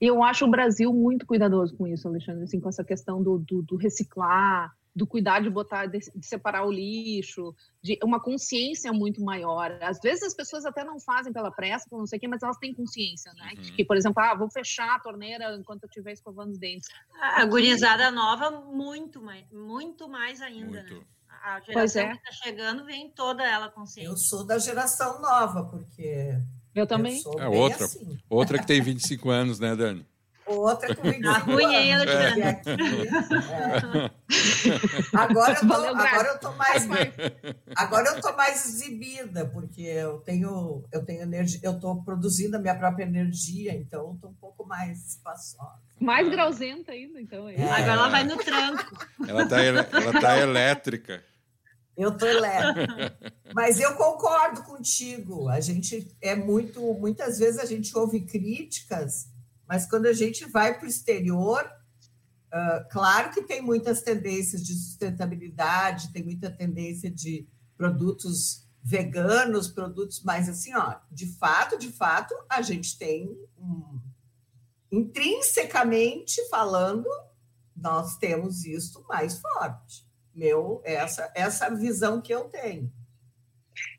E eu acho o Brasil muito cuidadoso com isso, Alexandre, assim, com essa questão do, do, do reciclar, do cuidar de botar, de, de, separar o lixo, de uma consciência muito maior. Às vezes as pessoas até não fazem pela pressa, por não sei o quê, mas elas têm consciência, né? Uhum. Que, por exemplo, ah, vou fechar a torneira enquanto eu estiver escovando os dentes. A gurizada nova, muito mais, muito mais ainda, muito. né? A geração é. que está chegando vem toda ela consciente. Eu sou da geração nova, porque eu também. Eu é outra. Assim. Outra que tem 25 anos, né, Dani? Outra com 25 anos. Ruim anos. É. É. Agora, eu tô, agora eu tô mais, agora eu tô mais exibida, porque eu tenho, eu tenho energia, eu tô produzindo a minha própria energia, então eu tô um pouco mais espaçosa. Mais grauzenta ainda, então. É. Agora ela vai no tranco. Ela tá, ela tá elétrica. Eu tô leve. Mas eu concordo contigo. A gente é muito, muitas vezes a gente ouve críticas, mas quando a gente vai para o exterior, uh, claro que tem muitas tendências de sustentabilidade, tem muita tendência de produtos veganos, produtos mais assim, ó. De fato, de fato, a gente tem um, intrinsecamente falando, nós temos isso mais forte meu essa essa visão que eu tenho.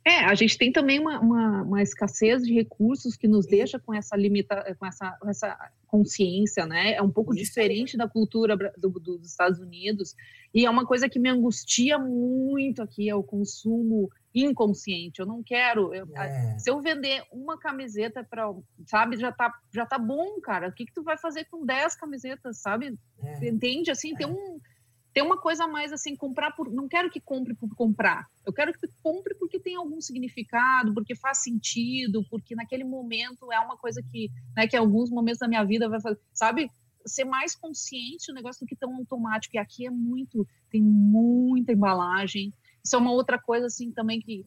É, a gente tem também uma, uma, uma escassez de recursos que nos deixa com essa limita, com essa, essa consciência, né? É um pouco Isso. diferente da cultura do, do, dos Estados Unidos e é uma coisa que me angustia muito aqui é o consumo inconsciente. Eu não quero. Eu, é. Se eu vender uma camiseta para, sabe, já tá já tá bom, cara. O que que tu vai fazer com 10 camisetas, sabe? É. Entende? Assim, é. tem um tem uma coisa mais assim, comprar por. Não quero que compre por comprar. Eu quero que compre porque tem algum significado, porque faz sentido, porque naquele momento é uma coisa que, né, que alguns momentos da minha vida vai fazer, sabe? Ser mais consciente o negócio do que tão automático. E aqui é muito, tem muita embalagem. Isso é uma outra coisa assim também que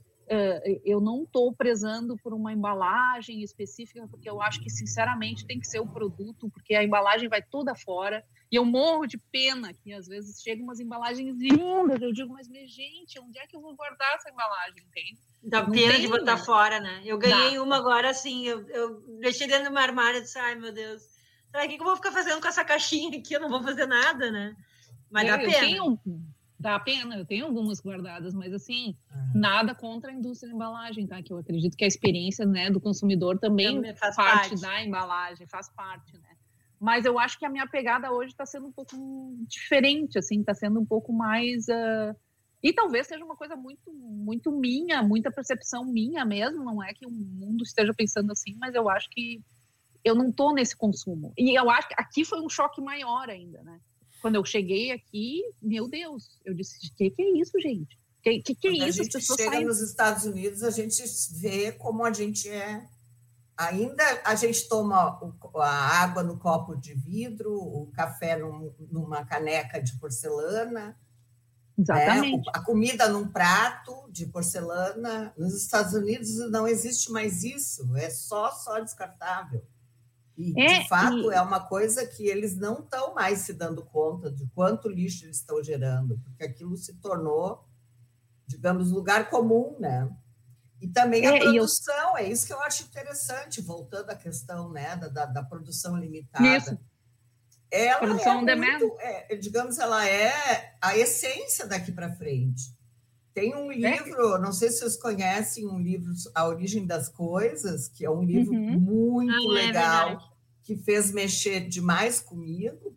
eu não estou prezando por uma embalagem específica, porque eu acho que, sinceramente, tem que ser o produto, porque a embalagem vai toda fora. E eu morro de pena que às vezes chegam umas embalagens lindas. Eu digo, mas minha gente, onde é que eu vou guardar essa embalagem? Entende? Dá pena de botar né? fora, né? Eu ganhei Dá. uma agora assim, eu, eu deixei dentro do meu armário e disse, ai meu Deus, o que, eu vou ficar fazendo com essa caixinha aqui? Eu não vou fazer nada, né? Mas eu, dá pena. Tenho, dá pena, eu tenho algumas guardadas, mas assim, uhum. nada contra a indústria de embalagem, tá? Que eu acredito que a experiência né, do consumidor também, também faz parte, parte da embalagem, faz parte, né? mas eu acho que a minha pegada hoje está sendo um pouco diferente, assim, está sendo um pouco mais uh... e talvez seja uma coisa muito, muito minha, muita percepção minha mesmo. Não é que o mundo esteja pensando assim, mas eu acho que eu não estou nesse consumo. E eu acho que aqui foi um choque maior ainda, né? Quando eu cheguei aqui, meu Deus, eu disse: o que, que é isso, gente? O que, que, que é isso? A gente chega saem... nos Estados Unidos, a gente vê como a gente é Ainda a gente toma a água no copo de vidro, o café num, numa caneca de porcelana. Exatamente. Né? A comida num prato de porcelana. Nos Estados Unidos não existe mais isso, é só, só descartável. E, é, de fato, e... é uma coisa que eles não estão mais se dando conta de quanto lixo eles estão gerando, porque aquilo se tornou, digamos, lugar comum, né? E também a é, produção, eu... é isso que eu acho interessante, voltando à questão né, da, da, da produção limitada. Isso. Ela produção é muito, é, digamos, ela é a essência daqui para frente. Tem um é? livro, é? não sei se vocês conhecem, um livro A Origem das Coisas, que é um livro uhum. muito ah, é legal, que fez mexer demais comigo,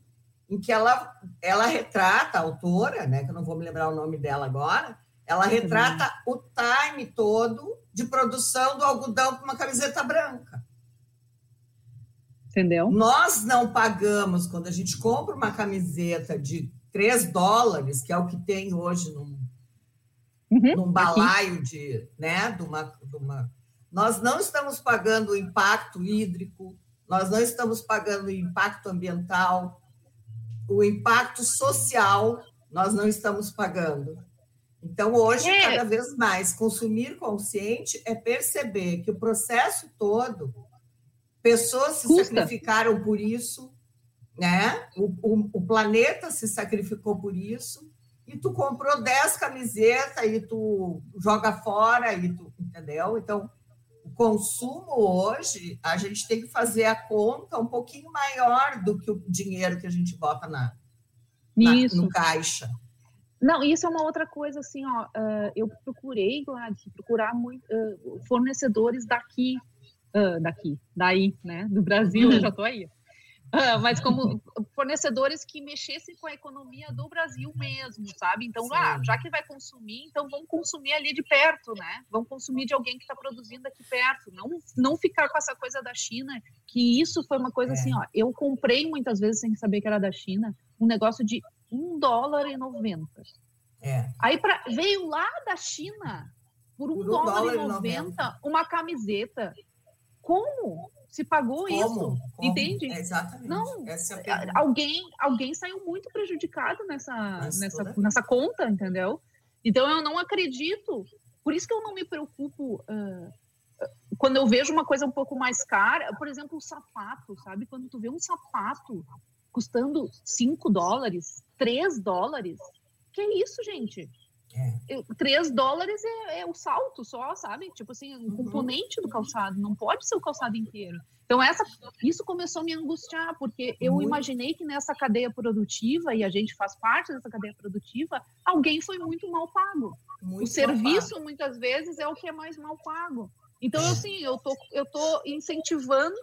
em que ela, ela retrata, a autora, né, que eu não vou me lembrar o nome dela agora, ela retrata o time todo de produção do algodão para uma camiseta branca. Entendeu? Nós não pagamos, quando a gente compra uma camiseta de 3 dólares, que é o que tem hoje num, uhum, num balaio de, né, de uma, de uma. Nós não estamos pagando o impacto hídrico, nós não estamos pagando o impacto ambiental, o impacto social, nós não estamos pagando. Então, hoje, é. cada vez mais, consumir consciente é perceber que o processo todo, pessoas se Custa. sacrificaram por isso, né? O, o, o, planeta se sacrificou por isso, e tu comprou 10 camisetas e tu joga fora, e tu, entendeu? Então, o consumo hoje, a gente tem que fazer a conta um pouquinho maior do que o dinheiro que a gente bota na, na no caixa. Não, isso é uma outra coisa, assim, ó, eu procurei, Gladys, procurar muito, fornecedores daqui, daqui, daí, né, do Brasil, eu já tô aí, mas como fornecedores que mexessem com a economia do Brasil mesmo, sabe? Então, ah, já que vai consumir, então vamos consumir ali de perto, né? Vamos consumir de alguém que está produzindo aqui perto, não, não ficar com essa coisa da China, que isso foi uma coisa é. assim, ó, eu comprei muitas vezes sem saber que era da China, um negócio de um dólar e noventa. É. Aí pra, veio lá da China por um, por um dólar, dólar, e noventa uma camiseta. Como se pagou Como? isso? Como? Entende? É exatamente. Não, é alguém, alguém saiu muito prejudicado nessa, nessa, nessa conta, entendeu? Então eu não acredito. Por isso que eu não me preocupo. Uh, quando eu vejo uma coisa um pouco mais cara, por exemplo, o sapato, sabe? Quando tu vê um sapato custando 5 dólares, 3 dólares. Que é isso, gente? É. 3 dólares é, é, o salto só, sabe? Tipo assim, um uhum. componente do calçado, não pode ser o calçado inteiro. Então, essa, isso começou a me angustiar, porque eu imaginei que nessa cadeia produtiva, e a gente faz parte dessa cadeia produtiva, alguém foi muito mal pago. Muito o serviço, pago. muitas vezes, é o que é mais mal pago. Então, assim, eu tô, eu tô incentivando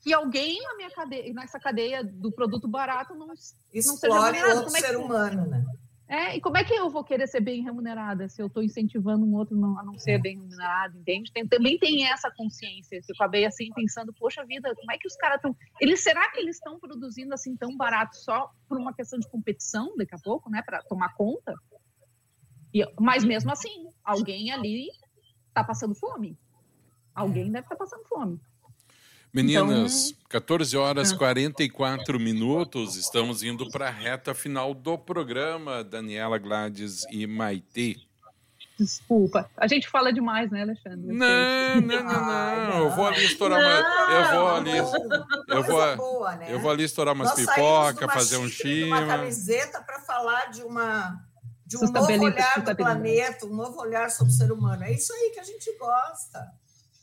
que alguém na minha cadeia, nessa cadeia do produto barato não, Explore não seja. Outro é ser humano, né? É, e como é que eu vou querer ser bem remunerada se eu estou incentivando um outro não, a não ser é. bem remunerado, entende? Tem, também tem essa consciência. Eu acabei assim pensando, poxa vida, como é que os caras estão. Eles será que eles estão produzindo assim tão barato só por uma questão de competição daqui a pouco, né? Para tomar conta? E, mas mesmo assim, alguém ali está passando fome. Alguém deve estar tá passando fome. Meninas, então... 14 horas e 44 minutos, estamos indo para a reta final do programa, Daniela Gladys e Maitê. Desculpa, a gente fala demais, né, Alexandre? Não, não, não, não. Eu vou ali estourar uma. Eu vou ali. Eu vou, boa, né? eu vou ali estourar umas pipoca, fazer um chima. Uma camiseta para falar de uma de um novo olhar do planeta, um novo olhar sobre o ser humano. É isso aí que a gente gosta.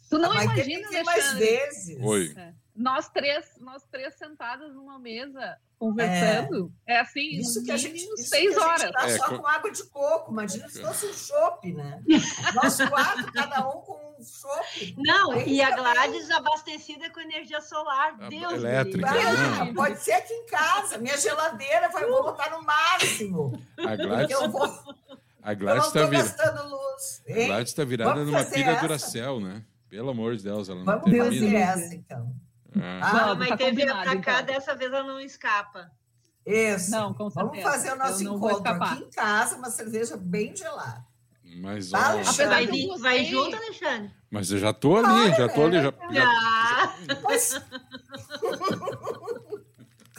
Tu não ah, imagina, ter mais vezes. Oi. É. Nós três, nós três sentadas numa mesa conversando, é, é assim, isso que a gente, isso seis que a horas. tá é, só com água de coco, imagina se fosse um chopp, né? Nós quatro, cada um com um chopp. Não, Aí e a Gladys bem... abastecida com energia solar, a Deus elétrica. Né? Pode ser aqui em casa, minha geladeira vai vou botar no máximo. A Gladys... Eu vou... A Gladys está vir... tá virada numa pilha Duracell, né? Pelo amor de Deus, ela não Vamos termina. fazer essa, então. Ah, ah mas tá teve pra cá, então. dessa vez ela não escapa. Isso. Não, com certeza. Vamos fazer o nosso encontro aqui em casa, uma cerveja bem gelada. Mas tá, vai, vai junto, Alexandre? Mas eu já tô ali, Olha, já tô ali. Já, já, já. Mas...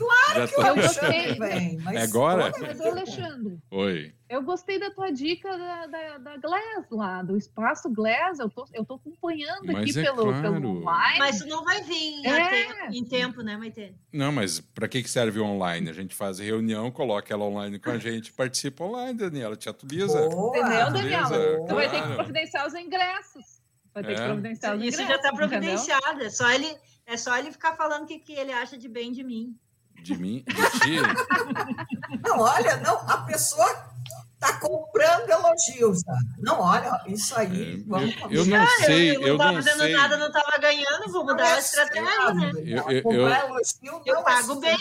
claro eu gostei. Vem, mas é agora? Mas, Alexandre. Oi. Eu gostei da tua dica da, da, da Glass lá, do espaço Glass. Eu tô, eu tô acompanhando mas aqui é pelo, claro. pelo online. Mas não vai vir é. em tempo, né, Maite? Não, mas para que serve online? A gente faz reunião, coloca ela online com a gente, participa online, Daniela. Te atualiza. Boa. Entendeu, Daniela? Tu vai ter que providenciar os ingressos. Vai ter é. que providenciar os ingressos. Isso já está providenciado. É só, ele, é só ele ficar falando o que, que ele acha de bem de mim. De mim? De ti? não, olha, não, a pessoa tá comprando elogios. Tá? Não, olha, isso aí. É, vamos eu, eu, não sei. Eu, eu não estava fazendo nada, não estava ganhando, vou mudar a estratégia, né? Eu, eu, eu, elogio eu pago bem.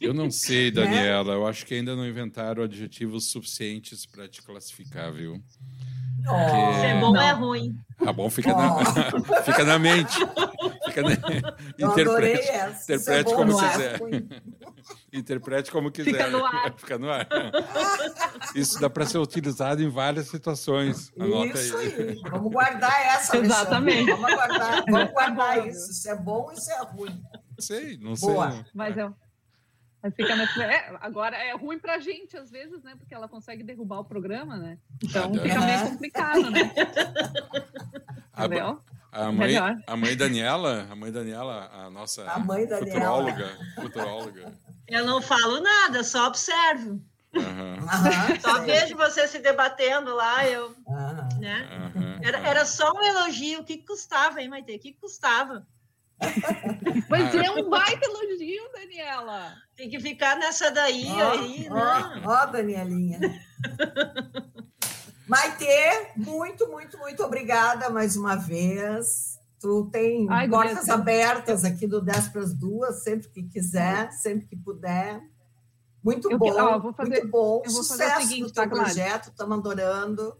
Eu não sei? Daniela. Eu acho que ainda não inventaram adjetivos suficientes para te classificar, viu? Porque... é bom ou é ruim? Ah, bom fica, oh. na, fica na mente. Fica na... Interprete, interprete é como quiser. Interprete como quiser. Fica no ar. Fica no ar. Isso dá para ser utilizado em várias situações. Anota isso aí. aí. Vamos guardar essa. Exatamente. Vamos guardar, vamos guardar isso. Isso é bom, isso é ruim. Sei, não Boa. sei. Mas eu, Fica nesse... é, agora é ruim pra gente, às vezes, né? Porque ela consegue derrubar o programa, né? Então ah, fica meio complicado, né? Entendeu? A, mãe, a mãe Daniela, a mãe Daniela, a nossa a mãe futuróloga, futuróloga. Eu não falo nada, só observo. Uhum. Só vejo você se debatendo lá, eu. Uhum. Né? Uhum. Era, era só um elogio. O que custava, hein, Maite? O que custava? Mas é um baita elogio, Daniela. Tem que ficar nessa daí oh, aí, né? Ó, oh, Danielinha. Maite, muito, muito, muito obrigada mais uma vez. Tu tem Ai, portas abertas aqui do 10 para as duas, sempre que quiser, sempre que puder. Muito eu, bom, ó, fazer, muito bom. Sucesso seguinte, no teu tá, projeto, estamos adorando.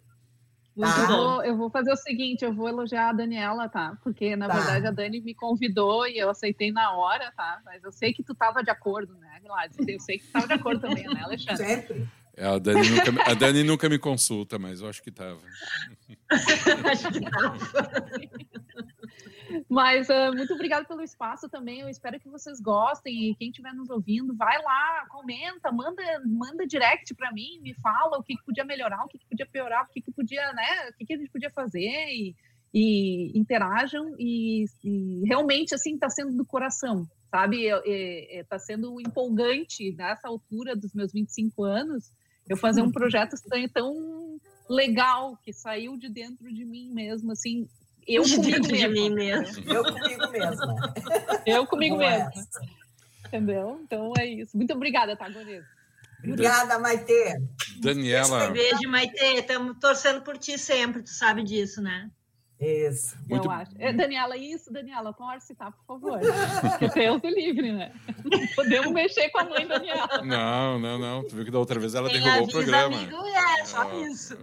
Tá. Eu, vou, eu, vou, fazer o seguinte, eu vou elogiar a Daniela, tá? Porque, na tá. verdade, a Dani me convidou e eu aceitei na hora, tá? Mas eu sei que tu estava de acordo, né, Gladys? Eu sei que tu estava de acordo também, né, Alexandre? Sempre. É, a, Dani nunca, a Dani nunca me consulta, mas eu acho que estava. acho que estava. Mas uh, muito obrigada pelo espaço também. Eu espero que vocês gostem. E quem estiver nos ouvindo, vai lá, comenta, manda, manda direct para mim, me fala o que, que, podia melhorar, o que, que podia piorar, o que, que podia, né? O que, que a gente podia fazer e, e interajam. E, e realmente, assim, está sendo do coração, sabe? Está sendo empolgante nessa altura dos meus 25 anos eu fazer um projeto tão, tão legal que saiu de dentro de mim mesmo, assim, eu comigo de mesmo. mim mesmo. Eu comigo mesmo. Eu comigo mesmo. Entendeu? Então é isso. Muito obrigada, Tagonesa. Obrigada, Maite. Daniela. Beijo, Maite. Estamos torcendo por ti sempre, tu sabe disso, né? Isso. Muito... Eu acho. É, Daniela, isso, Daniela, torce, tá, por favor. Porque Deus é livre, né? Não podemos mexer com a mãe Daniela. Não, não, não. Tu viu que da outra vez ela Quem derrubou o programa. Amigo, é, só ah. isso.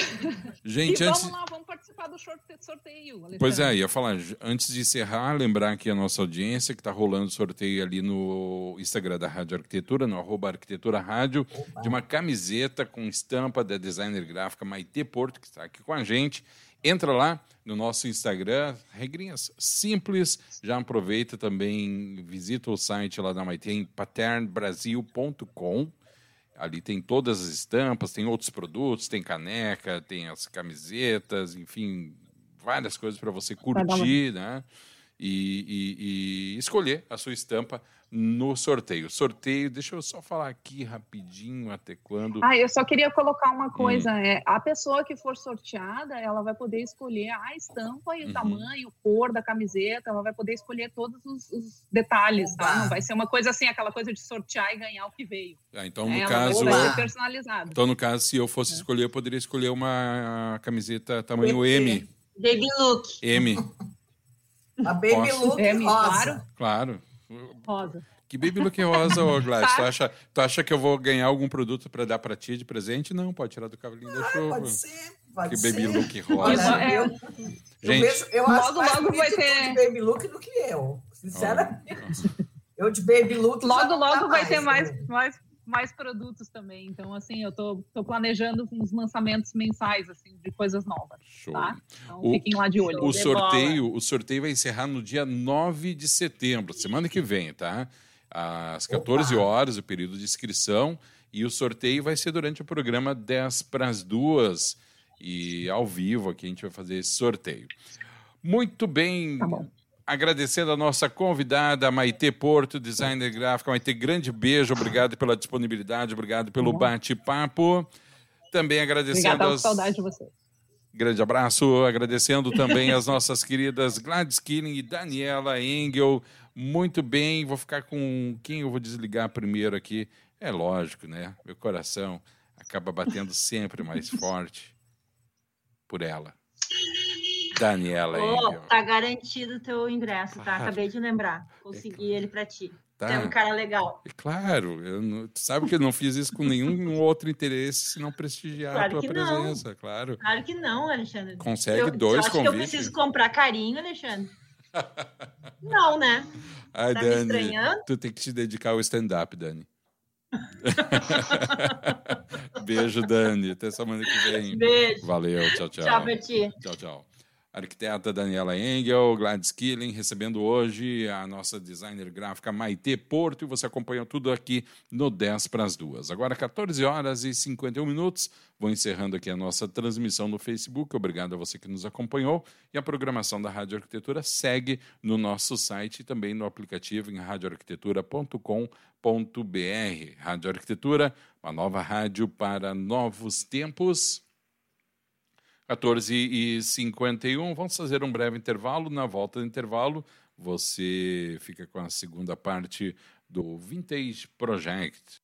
Gente, e antes... vamos lá, vamos participar do sorteio. Alexandre. Pois é, ia falar, antes de encerrar, lembrar aqui a nossa audiência que está rolando sorteio ali no Instagram da Rádio Arquitetura, no arroba Arquitetura Rádio, Opa. de uma camiseta com estampa da designer gráfica Maite Porto, que está aqui com a gente. Entra lá no nosso Instagram, regrinhas simples. Já aproveita também, visita o site lá da Maite em paternbrasil.com. Ali tem todas as estampas, tem outros produtos, tem caneca, tem as camisetas, enfim, várias coisas para você curtir, né? E, e, e, escolher a sua estampa no sorteio. Sorteio, deixa eu só falar aqui rapidinho até quando. Ah, eu só queria colocar uma coisa: hum. é, a pessoa que for sorteada, ela vai poder escolher a estampa e o uhum. tamanho, cor da camiseta, ela vai poder escolher todos os, os detalhes, tá? Não vai ser uma coisa assim, aquela coisa de sortear e ganhar o que veio. Ah, então, no é, caso. Vai ser personalizado. Então, no caso, se eu fosse é. escolher, eu poderia escolher uma camiseta tamanho M. Baby look. M. A baby Posso? look M, rosa. Claro. Claro. Rosa. Que baby look rosa, ô Gladys? tu, acha, tu acha que eu vou ganhar algum produto para dar para ti de presente? Não, pode tirar do cavalinho da chuva. Pode ser, pode que ser. baby look rosa. Olha, eu, Gente, eu, vejo, eu logo, logo vai ter de baby look do que eu, sinceramente. Oh. Eu de baby look. Logo, logo vai mais, ter mais, mais mais produtos também. Então, assim, eu tô, tô planejando uns lançamentos mensais, assim, de coisas novas. Show. Tá? Então, o, fiquem lá de olho. O sorteio, o sorteio vai encerrar no dia 9 de setembro, semana que vem, tá? às 14 Opa. horas, o período de inscrição. E o sorteio vai ser durante o programa 10 para as duas. E ao vivo aqui a gente vai fazer esse sorteio. Muito bem. Tá Agradecendo a nossa convidada, Maite Porto, designer gráfica. Maite, grande beijo, obrigado pela disponibilidade, obrigado pelo bate-papo. Também agradecendo. Obrigada, as... saudade de você. Grande abraço, agradecendo também as nossas queridas Gladys Killing e Daniela Engel. Muito bem, vou ficar com quem eu vou desligar primeiro aqui. É lógico, né? Meu coração acaba batendo sempre mais forte por ela. Daniela oh, Tá garantido o teu ingresso, tá? Claro. Acabei de lembrar. Consegui é ele para ti. Tá. é um cara legal. É claro, eu não, tu sabe que eu não fiz isso com nenhum outro interesse se não prestigiar claro a tua presença, não. claro. Claro que não, Alexandre. Consegue eu, dois convites. que eu preciso comprar carinho, Alexandre? não, né? Ai, tá Dani, tu tem que te dedicar ao stand-up, Dani. Beijo, Dani. Até semana que vem. Beijo. Valeu. Tchau, tchau. Tchau, Betty. Tchau, tchau. Arquiteta Daniela Engel, Gladys Killing, recebendo hoje a nossa designer gráfica Maite Porto, e você acompanha tudo aqui no 10 para as duas. Agora, 14 horas e 51 minutos, vou encerrando aqui a nossa transmissão no Facebook. Obrigado a você que nos acompanhou. E a programação da Rádio Arquitetura segue no nosso site e também no aplicativo em radioarquitetura.com.br. Rádio Arquitetura, uma nova rádio para novos tempos. 14 e 51 vamos fazer um breve intervalo. Na volta do intervalo, você fica com a segunda parte do Vintage Project.